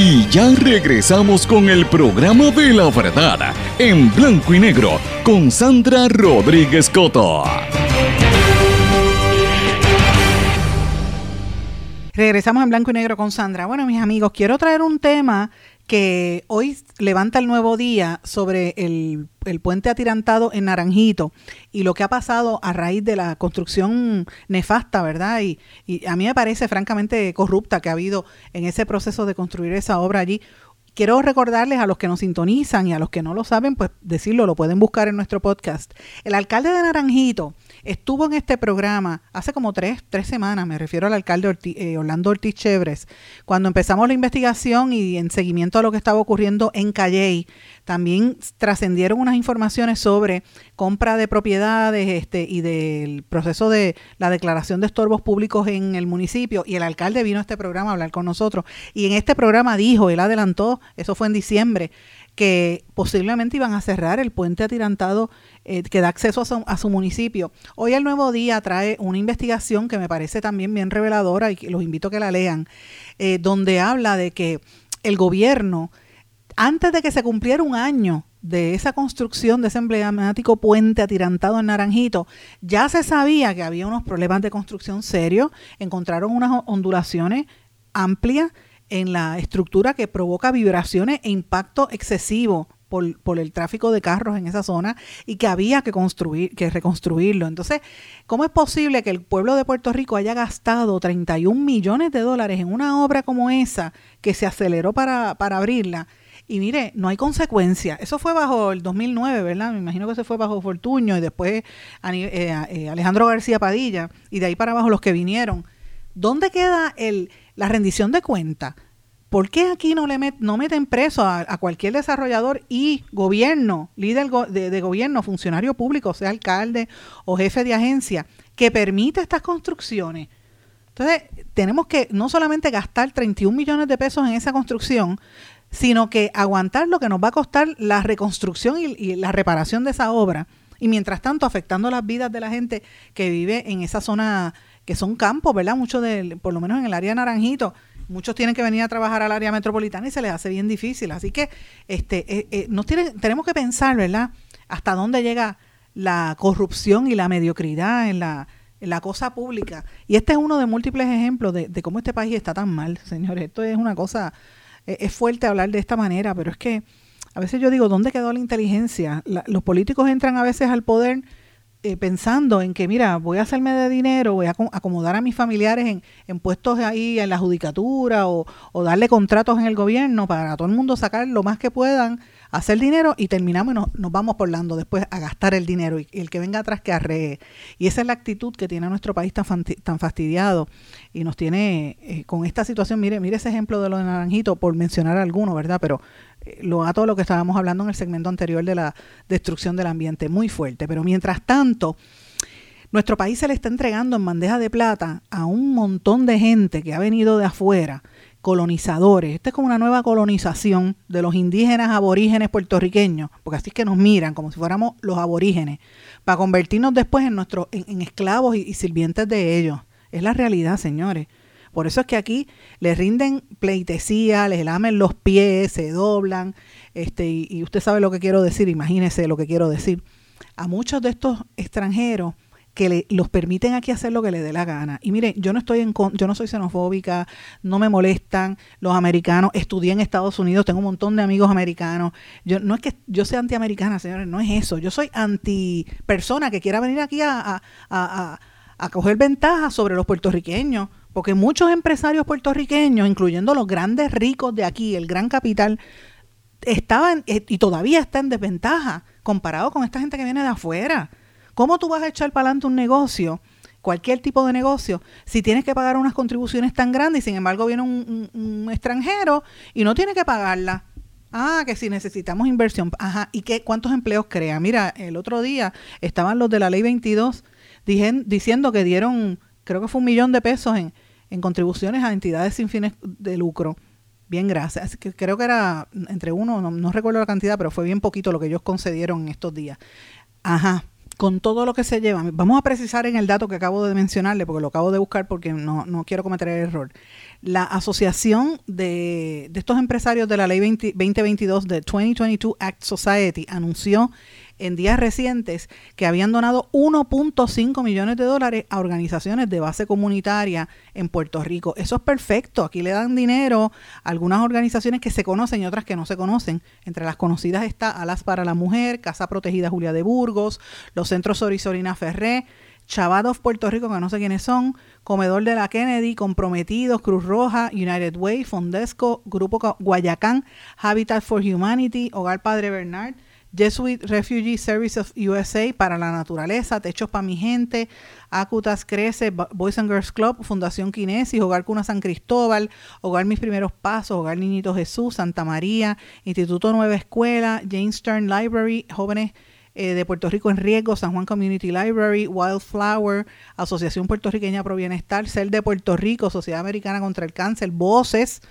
Y ya regresamos con el programa de la verdad, en blanco y negro, con Sandra Rodríguez Coto. Regresamos en blanco y negro con Sandra. Bueno, mis amigos, quiero traer un tema que hoy levanta el nuevo día sobre el, puente atirantado en Naranjito y lo que ha pasado a raíz de la construcción nefasta, ¿verdad? Y, y a mí me parece francamente corrupta que ha habido en ese proceso de construir esa obra allí quiero recordarles a los que nos sintonizan y a los que no lo saben, pues decirlo, lo pueden buscar en nuestro podcast. El alcalde de Naranjito estuvo en este programa hace como tres, tres semanas, me refiero al alcalde eh, Orlando Ortiz Chévres, cuando empezamos la investigación y en seguimiento a lo que estaba ocurriendo en Calley, también trascendieron unas informaciones sobre compra de propiedades este, y del proceso de la declaración de estorbos públicos en el municipio y el alcalde vino a este programa a hablar con nosotros. Y en este programa dijo, él adelantó, eso fue en diciembre, que posiblemente iban a cerrar el puente atirantado eh, que da acceso a su, municipio. Hoy el Nuevo Día trae una investigación que me parece también bien reveladora y los invito a que la lean, eh, donde habla de que el gobierno, antes de que se cumpliera un año de esa construcción de ese emblemático puente atirantado en Naranjito, ya se sabía que había unos problemas de construcción serios, encontraron unas ondulaciones amplias en la estructura que provoca vibraciones e impacto excesivo por, el tráfico de carros en esa zona y que había que construir, que reconstruirlo. Entonces, ¿cómo es posible que el pueblo de Puerto Rico haya gastado 31 millones de dólares en una obra como esa que se aceleró para, abrirla? Y mire, no hay consecuencia. Eso fue bajo el 2009, ¿verdad? Me imagino que se fue bajo Fortuño y después eh, eh, Alejandro García Padilla y de ahí para abajo los que vinieron. ¿Dónde queda el, la rendición de cuenta. ¿Por qué aquí no, le no meten preso a, cualquier desarrollador y gobierno, líder de, gobierno, funcionario público, sea alcalde o jefe de agencia, que permita estas construcciones? Entonces, tenemos que no solamente gastar 31 millones de pesos en esa construcción, sino que aguantar lo que nos va a costar la reconstrucción y la reparación de esa obra Y mientras tanto, afectando las vidas de la gente que vive en esa zona, que son campos, ¿verdad? Muchos de, por lo menos en el área de Naranjito, muchos tienen que venir a trabajar al área metropolitana y se les hace bien difícil. Así que este, eh, eh, nos tiene, tenemos que pensar, ¿verdad? Hasta dónde llega la corrupción y la mediocridad en la, en la cosa pública. Y este es uno de múltiples ejemplos de, de cómo este país está tan mal, señores. Esto es una cosa, eh, es fuerte hablar de esta manera, pero es que a veces yo digo, ¿dónde quedó la inteligencia? los políticos entran a veces al poder eh, pensando en que, mira, voy a hacerme de dinero, voy a acomodar a mis familiares en, en puestos ahí en la judicatura o, o, darle contratos en el gobierno para todo el mundo sacar lo más que puedan hacer dinero y terminamos y nos, nos vamos por lando después a gastar el dinero y, el que venga atrás que arree. Y esa es la actitud que tiene nuestro país tan, tan fastidiado y nos tiene eh, con esta situación. Mire, mire ese ejemplo de lo de Naranjito, por mencionar alguno, ¿verdad? Pero eh, lo a todo lo que estábamos hablando en el segmento anterior de la destrucción del ambiente, muy fuerte. Pero mientras tanto, nuestro país se le está entregando en bandeja de plata a un montón de gente que ha venido de afuera colonizadores. Esta es como una nueva colonización de los indígenas aborígenes puertorriqueños, porque así es que nos miran como si fuéramos los aborígenes, para convertirnos después en, nuestros en, esclavos y, sirvientes de ellos. Es la realidad, señores. Por eso es que aquí les rinden pleitesía, les lamen los pies, se doblan, este, y, usted sabe lo que quiero decir, imagínese lo que quiero decir. A muchos de estos extranjeros que le, los permiten aquí hacer lo que les dé la gana. Y miren, yo no estoy en yo no soy xenofóbica, no me molestan los americanos, estudié en Estados Unidos, tengo un montón de amigos americanos. Yo no es que yo sea antiamericana, señores, no es eso. Yo soy anti persona que quiera venir aquí a, a, a, a coger ventaja sobre los puertorriqueños, porque muchos empresarios puertorriqueños, incluyendo los grandes ricos de aquí, el gran capital, estaban eh, y todavía está en desventaja comparado con esta gente que viene de afuera. ¿Cómo tú vas a echar para adelante un negocio, cualquier tipo de negocio, si tienes que pagar unas contribuciones tan grandes y sin embargo viene un, extranjero y no tiene que pagarla? Ah, que si necesitamos inversión. Ajá, ¿y qué, cuántos empleos crea? Mira, el otro día estaban los de la ley 22 diciendo que dieron, creo que fue un millón de pesos en, en contribuciones a entidades sin fines de lucro. Bien, gracias. Que creo que era entre uno, no, no, recuerdo la cantidad, pero fue bien poquito lo que ellos concedieron en estos días. Ajá con todo lo que se lleva, vamos a precisar en el dato que acabo de mencionarle, porque lo acabo de buscar porque no, no quiero cometer el error. La asociación de, de estos empresarios de la ley 2022 de 2022 Act Society anunció en días recientes que habían donado 1.5 millones de dólares a organizaciones de base comunitaria en Puerto Rico. Eso es perfecto. Aquí le dan dinero a algunas organizaciones que se conocen y otras que no se conocen. Entre las conocidas está Alas para la Mujer, Casa Protegida Julia de Burgos, los Centros Sorisorina Ferré, Chavados Puerto Rico, que no sé quiénes son, Comedor de la Kennedy, Comprometidos, Cruz Roja, United Way, Fondesco, Grupo Guayacán, Habitat for Humanity, Hogar Padre Bernard, Jesuit Refugee Service of USA para la naturaleza, Techos para mi gente, Acutas Crece, Boys and Girls Club, Fundación Kinesis, Hogar Cuna San Cristóbal, Hogar Mis Primeros Pasos, Hogar Niñito Jesús, Santa María, Instituto Nueva Escuela, James Stern Library, Jóvenes eh, de Puerto Rico en Riesgo, San Juan Community Library, Wildflower, Asociación Puertorriqueña Pro Bienestar, CEL de Puerto Rico, Sociedad Americana contra el Cáncer, Voces,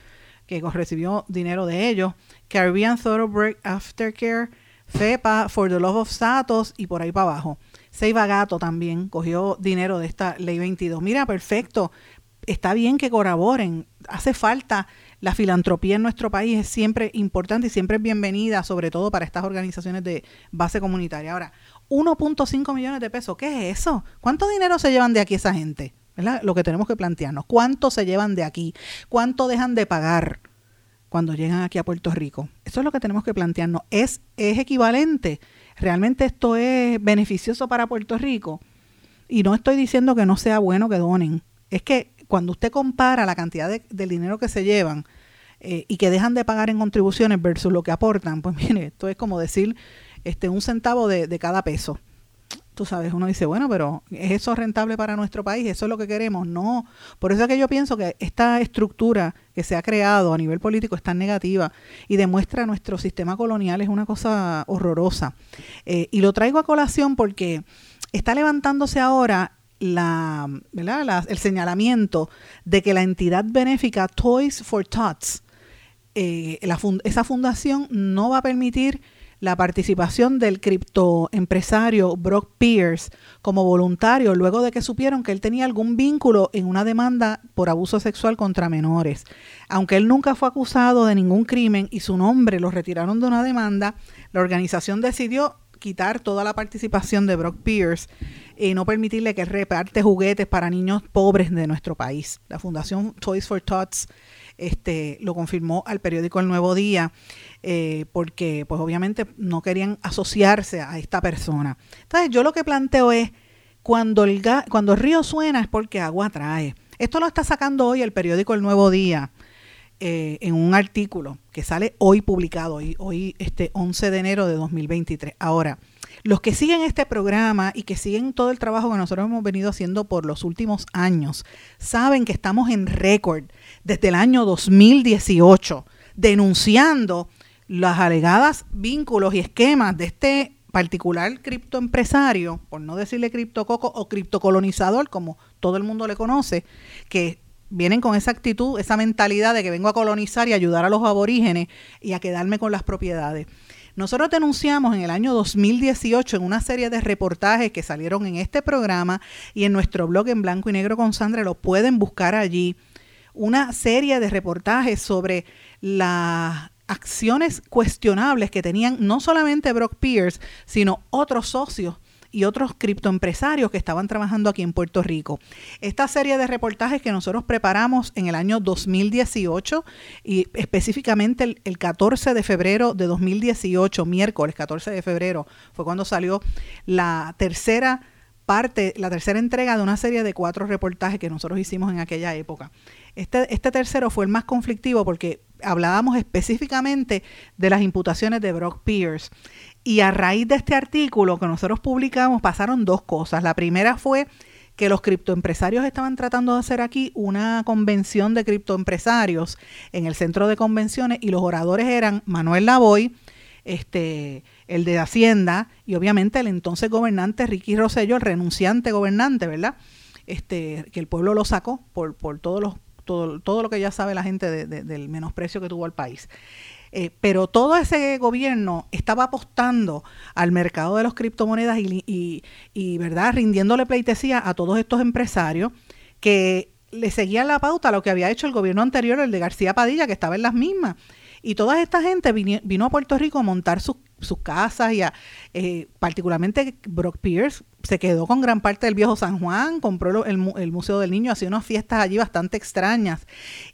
que recibió dinero de ellos, Caribbean Thoroughbred Aftercare, FEPA, For the Love of Satos y por ahí para abajo. Seiba Gato también cogió dinero de esta ley 22. Mira, perfecto. Está bien que colaboren. Hace falta la filantropía en nuestro país. Es siempre importante y siempre es bienvenida, sobre todo para estas organizaciones de base comunitaria. Ahora, 1.5 millones de pesos. ¿Qué es eso? ¿Cuánto dinero se llevan de aquí esa gente? Lo que tenemos que plantearnos. ¿Cuánto se llevan de aquí? ¿Cuánto dejan de pagar? Cuando llegan aquí a Puerto Rico. Eso es lo que tenemos que plantearnos. ¿Es, es equivalente? ¿Realmente esto es beneficioso para Puerto Rico? Y no estoy diciendo que no sea bueno que donen. Es que cuando usted compara la cantidad de, del dinero que se llevan eh, y que dejan de pagar en contribuciones versus lo que aportan, pues (laughs) mire, esto es como decir este, un centavo de, de cada peso tú sabes, uno dice, bueno, pero ¿es eso rentable para nuestro país? ¿Eso es lo que queremos? No. Por eso es que yo pienso que esta estructura que se ha creado a nivel político es tan negativa y demuestra nuestro sistema colonial es una cosa horrorosa. Eh, y lo traigo a colación porque está levantándose ahora el señalamiento de que la entidad benéfica Toys for Tots, eh, esa fundación no va a permitir la participación del criptoempresario Brock Pierce como voluntario luego de que supieron que él tenía algún vínculo en una demanda por abuso sexual contra menores. Aunque él nunca fue acusado de ningún crimen y su nombre lo retiraron de una demanda, la organización decidió quitar toda la participación de Brock Pierce y no permitirle que reparte juguetes para niños pobres de nuestro país. La Fundación Toys for Tots este, lo confirmó al periódico El Nuevo Día, eh, porque pues obviamente no querían asociarse a esta persona. Entonces yo lo que planteo es, cuando el, cuando el río suena es porque agua trae. Esto lo está sacando hoy el periódico El Nuevo Día. Eh, en un artículo que sale hoy publicado, hoy, hoy este 11 de enero de 2023. Ahora, los que siguen este programa y que siguen todo el trabajo que nosotros hemos venido haciendo por los últimos años, saben que estamos en récord desde el año 2018 denunciando las alegadas vínculos y esquemas de este particular criptoempresario, por no decirle criptococo o criptocolonizador, como todo el mundo le conoce, que vienen con esa actitud, esa mentalidad de que vengo a colonizar y ayudar a los aborígenes y a quedarme con las propiedades. Nosotros denunciamos en el año 2018 en una serie de reportajes que salieron en este programa y en nuestro blog en blanco y negro con Sandra, lo pueden buscar allí, una serie de reportajes sobre las acciones cuestionables que tenían no solamente Brock Pierce, sino otros socios y otros criptoempresarios que estaban trabajando aquí en Puerto Rico. Esta serie de reportajes que nosotros preparamos en el año 2018 y específicamente el, 14 de febrero de 2018, miércoles 14 de febrero, fue cuando salió la tercera parte, la tercera entrega de una serie de cuatro reportajes que nosotros hicimos en aquella época. Este, este tercero fue el más conflictivo porque hablábamos específicamente de las imputaciones de Brock Pierce. Y a raíz de este artículo que nosotros publicamos pasaron dos cosas. La primera fue que los criptoempresarios estaban tratando de hacer aquí una convención de criptoempresarios en el centro de convenciones y los oradores eran Manuel Lavoy, este, el de Hacienda y obviamente el entonces gobernante Ricky Rosselló, el renunciante gobernante, ¿verdad? Este, que el pueblo lo sacó por, por todos los, todo, todo lo que ya sabe la gente del menosprecio que tuvo al país. Eh, pero todo ese gobierno estaba apostando al mercado de las criptomonedas y, ¿verdad? rindiéndole pleitesía a todos estos empresarios que le seguían la pauta a lo que había hecho el gobierno anterior, el de García Padilla, que estaba en las mismas. Y toda esta gente vino, a Puerto Rico a montar sus, casas y a, eh, particularmente Brock Pierce se quedó con gran parte del viejo San Juan, compró el, el, Museo del Niño, hacía unas fiestas allí bastante extrañas.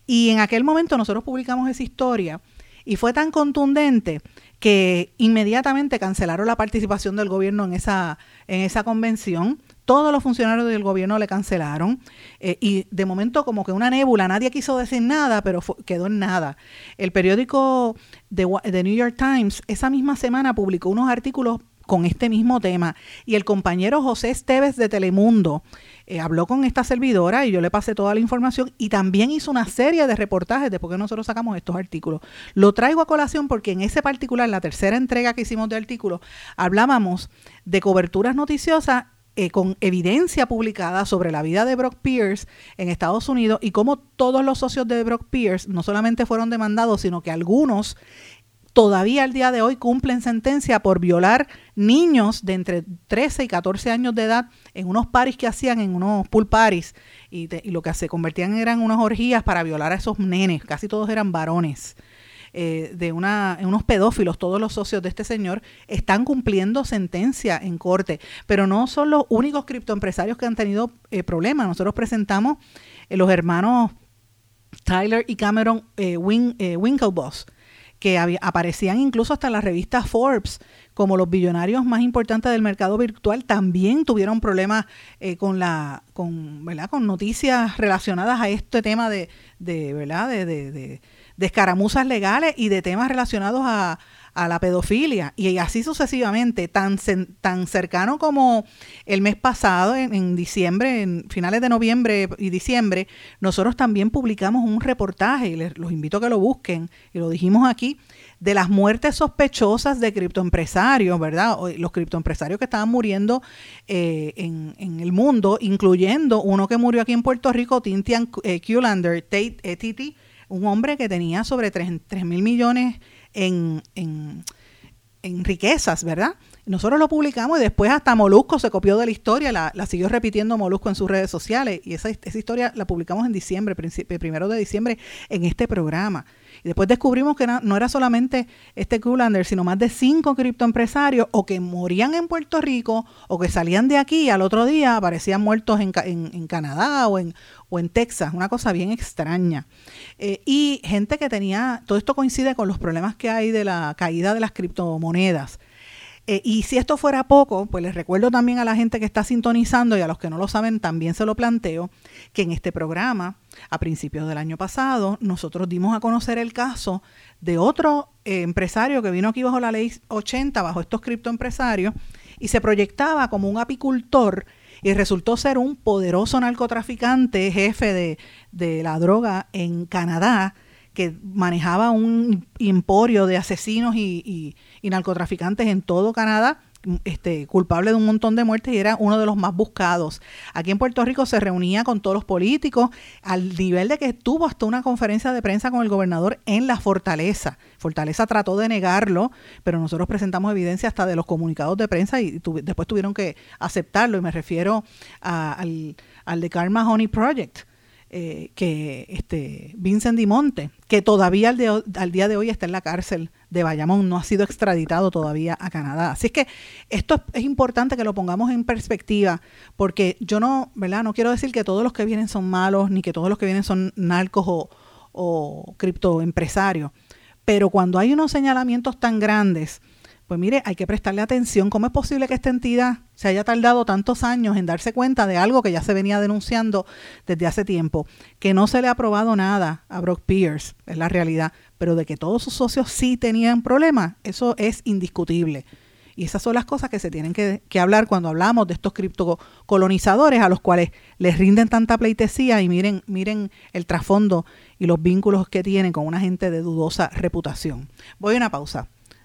Y en aquel momento nosotros publicamos esa historia y fue tan contundente que inmediatamente cancelaron la participación del gobierno en esa, en esa convención. Todos los funcionarios del gobierno le cancelaron eh, y de momento como que una nébula, nadie quiso decir nada, pero quedó en nada. El periódico de The New York Times esa misma semana publicó unos artículos con este mismo tema. Y el compañero José Esteves de Telemundo eh, habló con esta servidora y yo le pasé toda la información y también hizo una serie de reportajes de por qué nosotros sacamos estos artículos. Lo traigo a colación porque en ese particular, la tercera entrega que hicimos de artículos, hablábamos de coberturas noticiosas eh, con evidencia publicada sobre la vida de Brock Pierce en Estados Unidos y cómo todos los socios de Brock Pierce no solamente fueron demandados, sino que algunos todavía al día de hoy cumplen sentencia por violar niños de entre 13 y 14 años de edad en unos paris que hacían, en unos pool paris, y, lo que se convertían eran unas orgías para violar a esos nenes, casi todos eran varones. Eh, de una, unos pedófilos, todos los socios de este señor, están cumpliendo sentencia en corte. Pero no son los únicos criptoempresarios que han tenido eh, problemas. Nosotros presentamos eh, los hermanos Tyler y Cameron Win, que aparecían incluso hasta en la revista Forbes como los billonarios más importantes del mercado virtual, también tuvieron problemas eh, con la con, ¿verdad? con noticias relacionadas a este tema de, de ¿verdad? de escaramuzas legales y de temas relacionados a, a la pedofilia y así sucesivamente, tan, tan cercano como el mes pasado, en, diciembre, en finales de noviembre y diciembre, nosotros también publicamos un reportaje, y les, los invito a que lo busquen, y lo dijimos aquí, de las muertes sospechosas de criptoempresarios, ¿verdad? Los criptoempresarios que estaban muriendo eh, en, en, el mundo, incluyendo uno que murió aquí en Puerto Rico, Tintian eh, Q-Lander, Tate, un hombre que tenía sobre 3 mil millones en, en riquezas, ¿verdad? Nosotros lo publicamos y después hasta Molusco se copió de la historia, la, siguió repitiendo Molusco en sus redes sociales y esa, esa historia la publicamos en diciembre, primero de diciembre, en este programa. Y después descubrimos que no era solamente este Kullander, sino más de cinco criptoempresarios o que morían en Puerto Rico o que salían de aquí y al otro día aparecían muertos en, en, Canadá o en, o en Texas, una cosa bien extraña. Eh, y gente que tenía, todo esto coincide con los problemas que hay de la caída de las criptomonedas. Eh, y si esto fuera poco, pues les recuerdo también a la gente que está sintonizando y a los que no lo saben, también se lo planteo, que en este programa, a principios del año pasado, nosotros dimos a conocer el caso de otro eh, empresario que vino aquí bajo la ley 80, bajo estos criptoempresarios, y se proyectaba como un apicultor y resultó ser un poderoso narcotraficante, jefe de, de la droga en Canadá, que manejaba un emporio de asesinos y, narcotraficantes en todo Canadá, este, culpable de un montón de muertes y era uno de los más buscados. Aquí en Puerto Rico se reunía con todos los políticos al nivel de que tuvo hasta una conferencia de prensa con el gobernador en la Fortaleza. Fortaleza trató de negarlo, pero nosotros presentamos evidencia hasta de los comunicados de prensa y después tuvieron que aceptarlo y me refiero al, al de Karma Honey Project eh, que este Vincent Dimonte, que todavía al, al, día de hoy está en la cárcel de Bayamón, no ha sido extraditado todavía a Canadá. Así es que esto es, importante que lo pongamos en perspectiva, porque yo no, ¿verdad? No quiero decir que todos los que vienen son malos, ni que todos los que vienen son narcos o, o criptoempresarios, pero cuando hay unos señalamientos tan grandes, pues mire, hay que prestarle atención. ¿Cómo es posible que esta entidad se haya tardado tantos años en darse cuenta de algo que ya se venía denunciando desde hace tiempo? Que no se le ha aprobado nada a Brock Pierce, es la realidad, pero de que todos sus socios sí tenían problemas, eso es indiscutible. Y esas son las cosas que se tienen que, que hablar cuando hablamos de estos criptocolonizadores a los cuales les rinden tanta pleitesía y miren, miren el trasfondo y los vínculos que tienen con una gente de dudosa reputación. Voy a una pausa.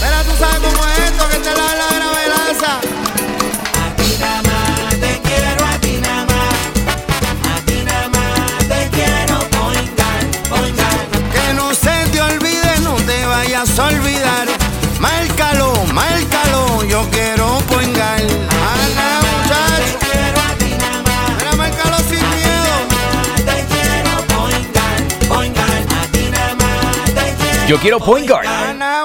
Pero tú sabes cómo es esto que te la, la gravelaza. A ti nada más te quiero, a ti nada más. A ti nada más te quiero, poingar, poingar. Que no se te olvide, no te vayas a olvidar. Márcalo, márcalo, yo quiero poingar. Ana, muchacho. Te quiero a ti nada más. Mira, márcalo sin miedo. Te quiero poingar, poingar. A ti nada más te quiero. Yo quiero point guard.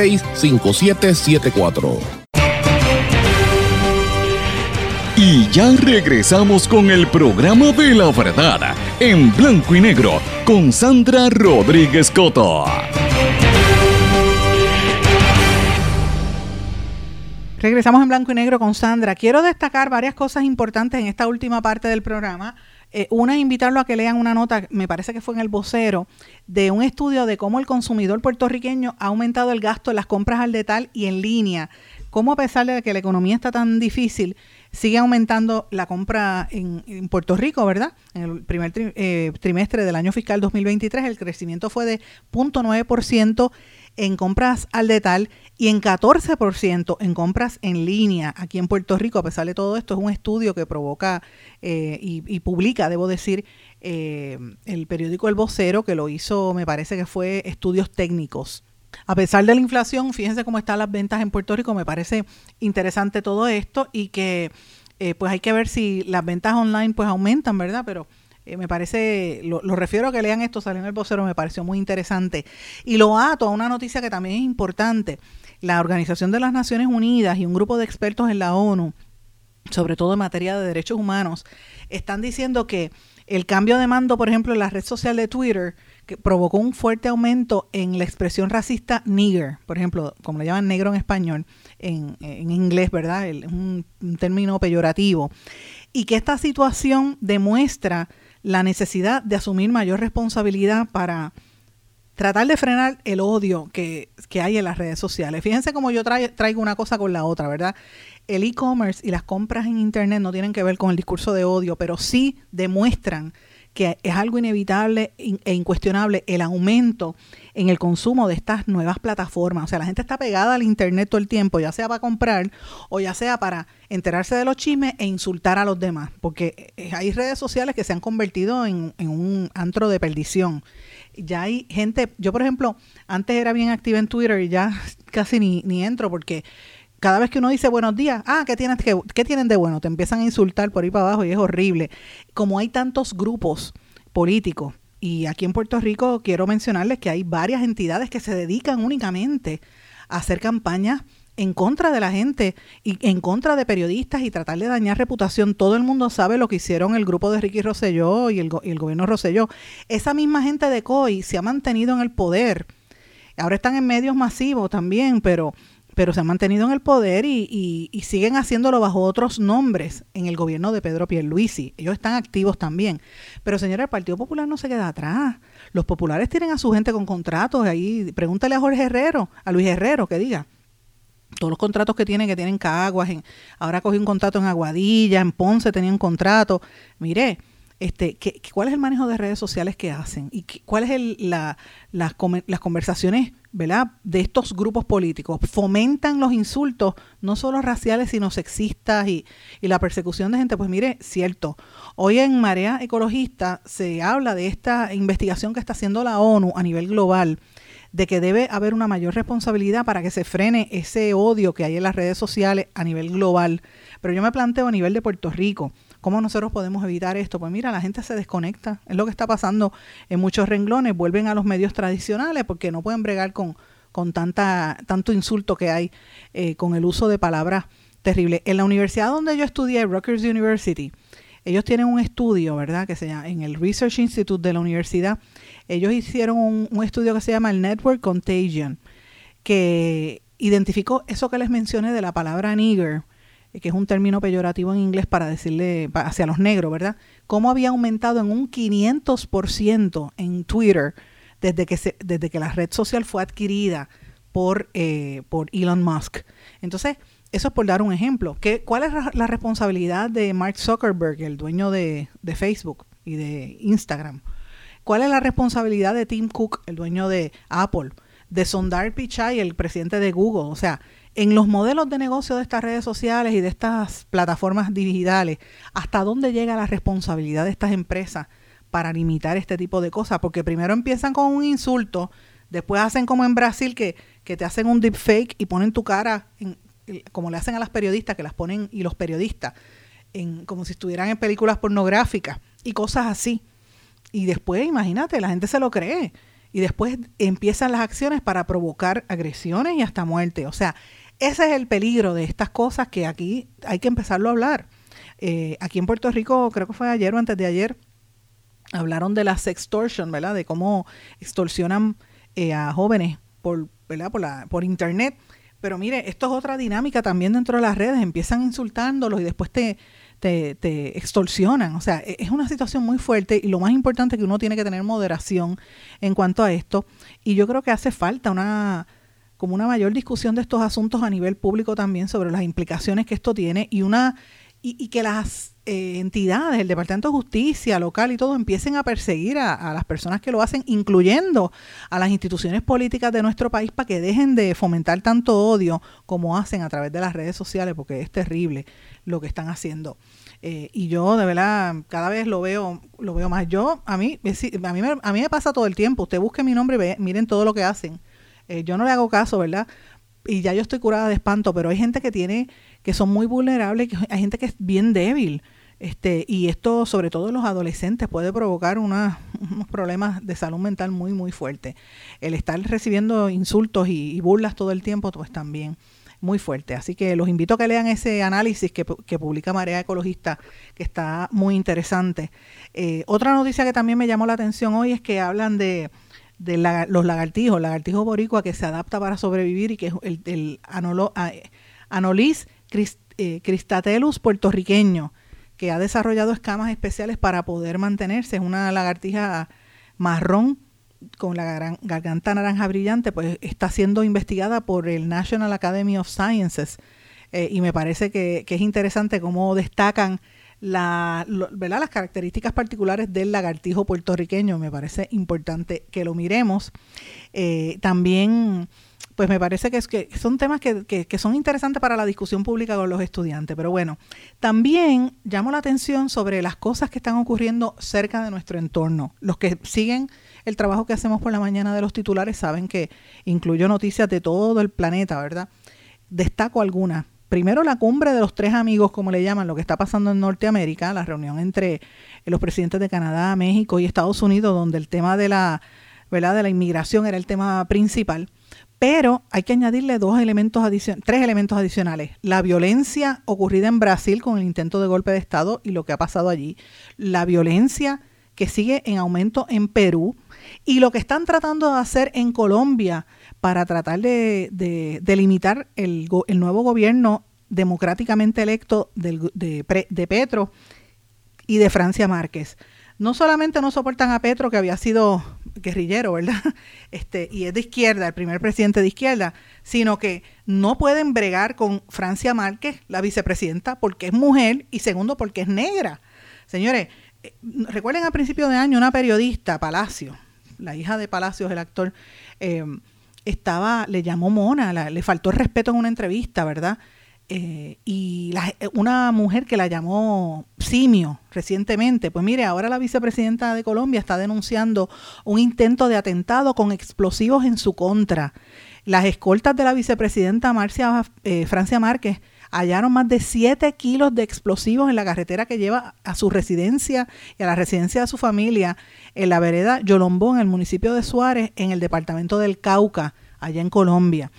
939-336-5774. Y ya regresamos con el programa de la verdad, en blanco y negro, con Sandra Rodríguez Coto. Regresamos en blanco y negro con Sandra. Quiero destacar varias cosas importantes en esta última parte del programa. Eh, una invitarlo a que lean una nota, me parece que fue en el vocero, de un estudio de cómo el consumidor puertorriqueño ha aumentado el gasto en las compras al detalle y en línea. Cómo a pesar de que la economía está tan difícil, sigue aumentando la compra en, en Puerto Rico, ¿verdad? En el primer tri- eh, trimestre del año fiscal 2023 el crecimiento fue de 0.9% en compras al detalle y en 14% en compras en línea aquí en Puerto Rico. A pesar de todo esto, es un estudio que provoca eh, y, y publica, debo decir, eh, el periódico El Vocero, que lo hizo, me parece que fue Estudios Técnicos a pesar de la inflación, fíjense cómo están las ventas en Puerto Rico, me parece interesante todo esto y que eh, pues hay que ver si las ventas online pues aumentan, ¿verdad? Pero eh, me parece, lo, refiero a que lean esto, salió en el vocero, me pareció muy interesante. Y lo ato a una noticia que también es importante. La Organización de las Naciones Unidas y un grupo de expertos en la ONU, sobre todo en materia de derechos humanos, están diciendo que el cambio de mando, por ejemplo, en la red social de Twitter, que provocó un fuerte aumento en la expresión racista nigger, por ejemplo, como le llaman negro en español, en, inglés, ¿verdad? Es un término peyorativo. Y que esta situación demuestra la necesidad de asumir mayor responsabilidad para tratar de frenar el odio que, que hay en las redes sociales. Fíjense cómo yo traigo una cosa con la otra, ¿verdad? El e-commerce y las compras en Internet no tienen que ver con el discurso de odio, pero sí demuestran que es algo inevitable e incuestionable el aumento en el consumo de estas nuevas plataformas. O sea, la gente está pegada al Internet todo el tiempo, ya sea para comprar o ya sea para enterarse de los chismes e insultar a los demás, porque eh, hay redes sociales que se han convertido en, en un antro de perdición. Ya hay gente, yo por ejemplo, antes era bien activa en Twitter y ya (laughs) casi ni, ni entro porque cada vez que uno dice buenos días, ah, ¿qué, tienes, qué, ¿qué, tienen de bueno? Te empiezan a insultar por ahí para abajo y es horrible. Como hay tantos grupos políticos, y aquí en Puerto Rico quiero mencionarles que hay varias entidades que se dedican únicamente a hacer campañas en contra de la gente y en contra de periodistas y tratar de dañar reputación. Todo el mundo sabe lo que hicieron el grupo de Ricky Rosselló y el, el gobierno Rosselló. Esa misma gente de COI se ha mantenido en el poder. Ahora están en medios masivos también, pero pero se han mantenido en el poder y, siguen haciéndolo bajo otros nombres en el gobierno de Pedro Pierluisi. Ellos están activos también. Pero señora, el Partido Popular no se queda atrás. Los populares tienen a su gente con contratos. Ahí, pregúntale a Jorge Herrero, a Luis Herrero, que diga. Todos los contratos que tienen, que tienen Caguas, ahora cogí un contrato en Aguadilla, en Ponce tenía un contrato. Mire, este, ¿qué, ¿cuál es el manejo de redes sociales que hacen? ¿Y qué, cuál es el, la, las, conversaciones de estos grupos políticos? Fomentan los insultos, no solo raciales, sino sexistas y, y la persecución de gente. Pues mire, cierto, hoy en Marea Ecologista se habla de esta investigación que está haciendo la ONU a nivel global de que debe haber una mayor responsabilidad para que se frene ese odio que hay en las redes sociales a nivel global. Pero yo me planteo a nivel de Puerto Rico ¿Cómo nosotros podemos evitar esto? Pues mira, la gente se desconecta. Es lo que está pasando en muchos renglones. Vuelven a los medios tradicionales porque no pueden bregar con, con tanta, tanto insulto que hay eh, con el uso de palabras terribles. En la universidad donde yo estudié, Rutgers University, ellos tienen un estudio, ¿verdad? Que se llama, en el Research Institute de la universidad, ellos hicieron un, un estudio que se llama el Network Contagion, que identificó eso que les mencioné de la palabra nigger, que es un término peyorativo en inglés para decirle hacia los negros, ¿verdad? Cómo había aumentado en un 500% en Twitter desde que, desde que la red social fue adquirida por, eh, por Elon Musk. Entonces, eso es por dar un ejemplo. ¿Qué, ¿Cuál es la responsabilidad de Mark Zuckerberg, el dueño de, de Facebook y de Instagram? ¿Cuál es la responsabilidad de Tim Cook, el dueño de Apple? De Sondar Pichai, el presidente de Google. O sea, en los modelos de negocio de estas redes sociales y de estas plataformas digitales, ¿hasta dónde llega la responsabilidad de estas empresas para limitar este tipo de cosas? Porque primero empiezan con un insulto, después hacen como en Brasil que, que te hacen un deepfake y ponen tu cara, en, como le hacen a las periodistas, que las ponen, y los periodistas, en, como si estuvieran en películas pornográficas y cosas así. Y después, imagínate, la gente se lo cree. Y después empiezan las acciones para provocar agresiones y hasta muerte. O sea, ese es el peligro de estas cosas que aquí hay que empezarlo a hablar. Eh, aquí en Puerto Rico, creo que fue ayer o antes de ayer, hablaron de la sextortion, ¿verdad? De cómo extorsionan eh, a jóvenes por, ¿verdad? Por, la, por internet. Pero mire, esto es otra dinámica también dentro de las redes. Empiezan insultándolos y después te, te, te, extorsionan. O sea, e, es una situación muy fuerte y lo más importante es que uno tiene que tener moderación en cuanto a esto. Y yo creo que hace falta una como una mayor discusión de estos asuntos a nivel público también sobre las implicaciones que esto tiene y una y, que las eh, entidades, el Departamento de Justicia local y todo empiecen a perseguir a, a, las personas que lo hacen, incluyendo a las instituciones políticas de nuestro país para que dejen de fomentar tanto odio como hacen a través de las redes sociales, porque es terrible lo que están haciendo. Eh, y yo de verdad cada vez lo veo lo veo más. Yo a mí a mí me, a mí me pasa todo el tiempo. Usted busque mi nombre y ve, miren todo lo que hacen Eh, yo no le hago caso, ¿verdad? Y ya yo estoy curada de espanto, pero hay gente que tiene, que son muy vulnerables, que hay gente que es bien débil. Este, y esto, sobre todo en los adolescentes, puede provocar unos problemas de salud mental muy, muy fuertes. El estar recibiendo insultos y, y burlas todo el tiempo, pues también muy fuerte. Así que los invito a que lean ese análisis que, que publica Marea Ecologista, que está muy interesante. Eh, otra noticia que también me llamó la atención hoy es que hablan de, de los lagartijos, lagartijo boricua que se adapta para sobrevivir y que es el, Anolis eh, cristatelus puertorriqueño, que ha desarrollado escamas especiales para poder mantenerse. Es una lagartija marrón con la garganta naranja brillante, pues está siendo investigada por el National Academy of Sciences. Eh, y me parece que, que es interesante cómo destacan la, lo- ¿verdad? las características particulares del lagartijo puertorriqueño. Me parece importante que lo miremos. Eh, también, pues me parece que, es que son temas que, que- que son interesantes para la discusión pública con los estudiantes. Pero bueno, también llamo la atención sobre las cosas que están ocurriendo cerca de nuestro entorno. Los que siguen el trabajo que hacemos por la mañana de los titulares saben que incluyo noticias de todo el planeta, ¿verdad? Destaco algunas. Primero, la cumbre de los tres amigos, como le llaman, lo que está pasando en Norteamérica, la reunión entre los presidentes de Canadá, México y Estados Unidos, donde el tema de la, ¿verdad? de la inmigración era el tema principal. Pero hay que añadirle dos elementos tres elementos adicionales. La violencia ocurrida en Brasil con el intento de golpe de Estado y lo que ha pasado allí. La violencia que sigue en aumento en Perú y lo que están tratando de hacer en Colombia para tratar de, de- de limitar el, nuevo gobierno democráticamente electo de, de Petro y de Francia Márquez. No solamente no soportan a Petro, que había sido guerrillero, ¿verdad? (laughs) Este, y es de izquierda, el primer presidente de izquierda, sino que no pueden bregar con Francia Márquez, la vicepresidenta, porque es mujer y segundo porque es negra. Señores, recuerden a principio de año una periodista, Palacio, la hija de Palacios, el actor, eh, estaba, le llamó mona, le faltó respeto en una entrevista, ¿verdad? Eh, y eh, una mujer que la llamó simio recientemente, pues mire, ahora la vicepresidenta de Colombia está denunciando un intento de atentado con explosivos en su contra. Las escoltas de la vicepresidenta Marcia, eh, Francia Márquez hallaron más de 7 kilos de explosivos en la carretera que lleva a su residencia y a la residencia de su familia en la vereda Yolombó, en el municipio de Suárez, en el departamento del Cauca, allá en Colombia.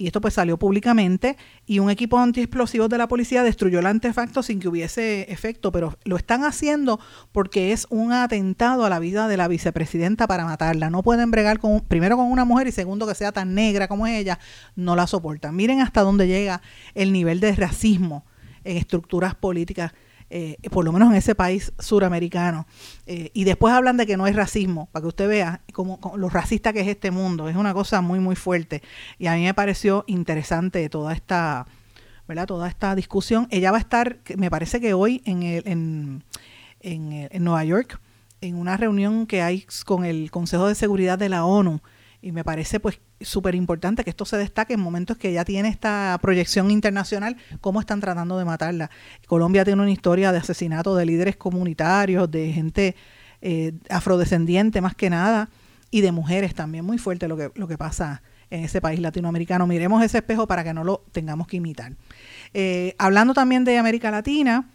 Y esto pues salió públicamente y un equipo antiexplosivos de la policía destruyó el artefacto sin que hubiese efecto, pero lo están haciendo porque es un atentado a la vida de la vicepresidenta para matarla. No pueden bregar con primero con una mujer y segundo que sea tan negra como ella, no la soportan. Miren hasta dónde llega el nivel de racismo en estructuras políticas eh, por lo menos en ese país suramericano. Eh, y después hablan de que no es racismo, para que usted vea cómo, cómo- lo racista que es este mundo. Es una cosa muy, muy fuerte. Y a mí me pareció interesante toda esta, ¿verdad? Toda esta discusión. Ella va a estar, me parece que hoy en, el, en, en Nueva York, en una reunión que hay con el Consejo de Seguridad de la ONU. Y me parece pues súper importante que esto se destaque en momentos que ya tiene esta proyección internacional, cómo están tratando de matarla. Colombia tiene una historia de asesinato de líderes comunitarios, de gente eh, afrodescendiente más que nada, y de mujeres también. Muy fuerte lo que, lo que pasa en ese país latinoamericano. Miremos ese espejo para que no lo tengamos que imitar. Eh, hablando también de América Latina,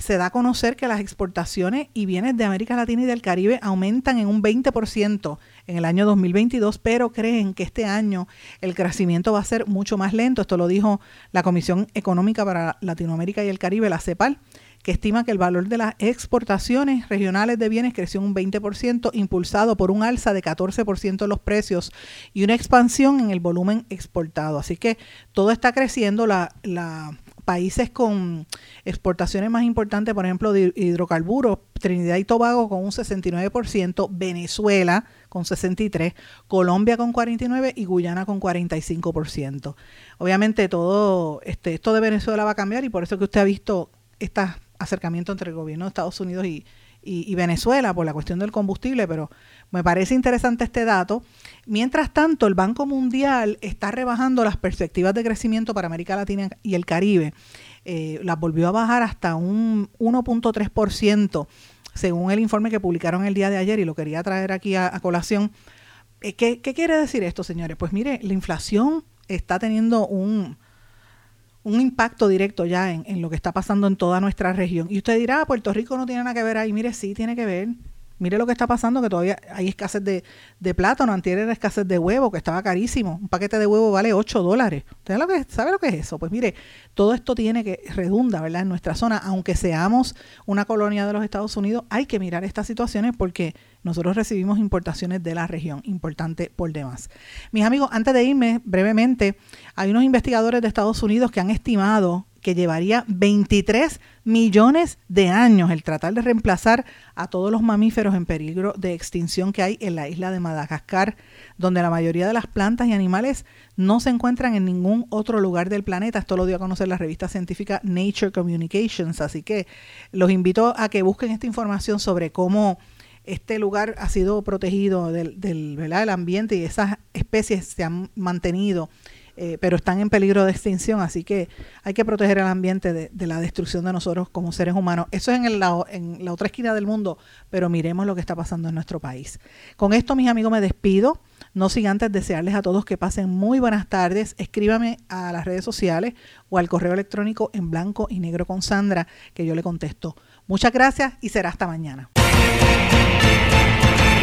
se da a conocer que las exportaciones y bienes de América Latina y del Caribe aumentan en un 20% en el año 2022, pero creen que este año el crecimiento va a ser mucho más lento. Esto lo dijo la Comisión Económica para Latinoamérica y el Caribe, la CEPAL, que estima que el valor de las exportaciones regionales de bienes creció un 20%, impulsado por un alza de 14% en los precios y una expansión en el volumen exportado. Así que todo está creciendo. La países con exportaciones más importantes, por ejemplo, de hidrocarburos, Trinidad y Tobago con un 69%, Venezuela con 63%, Colombia con 49% y Guyana con 45%. Obviamente todo este, esto de Venezuela va a cambiar y por eso que usted ha visto este acercamiento entre el gobierno de Estados Unidos y, y, y Venezuela por la cuestión del combustible, pero me parece interesante este dato. Mientras tanto, el Banco Mundial está rebajando las perspectivas de crecimiento para América Latina y el Caribe. Eh, las volvió a bajar hasta un 1.3%, según el informe que publicaron el día de ayer, y lo quería traer aquí a, colación, Eh, ¿Qué, ¿Qué quiere decir esto, señores? Pues mire, la inflación está teniendo un, un impacto directo ya en, en, lo que está pasando en toda nuestra región. Y usted dirá, ah, Puerto Rico no tiene nada que ver ahí. Mire, sí tiene que ver. Mire lo que está pasando, que todavía hay escasez de, de plátano, antier era escasez de huevo, que estaba carísimo. Un paquete de huevo vale 8 dólares. ¿Usted sabe lo, que, sabe lo que es eso? Pues mire, todo esto tiene que, redunda, ¿verdad? En nuestra zona, aunque seamos una colonia de los Estados Unidos, hay que mirar estas situaciones porque nosotros recibimos importaciones de la región, importante por demás. Mis amigos, antes de irme brevemente, hay unos investigadores de Estados Unidos que han estimado que llevaría 23 millones de años el tratar de reemplazar a todos los mamíferos en peligro de extinción que hay en la isla de Madagascar, donde la mayoría de las plantas y animales no se encuentran en ningún otro lugar del planeta. Esto lo dio a conocer la revista científica Nature Communications, así que los invito a que busquen esta información sobre cómo este lugar ha sido protegido del, del, ambiente y esas especies se han mantenido eh, pero están en peligro de extinción, así que hay que proteger el ambiente de, la destrucción de nosotros como seres humanos. Eso es en, el en la otra esquina del mundo, pero miremos lo que está pasando en nuestro país. Con esto, mis amigos, me despido. No sin antes desearles a todos que pasen muy buenas tardes. Escríbame a las redes sociales o al correo electrónico en blanco y negro con Sandra, que yo le contesto. Muchas gracias y será hasta mañana.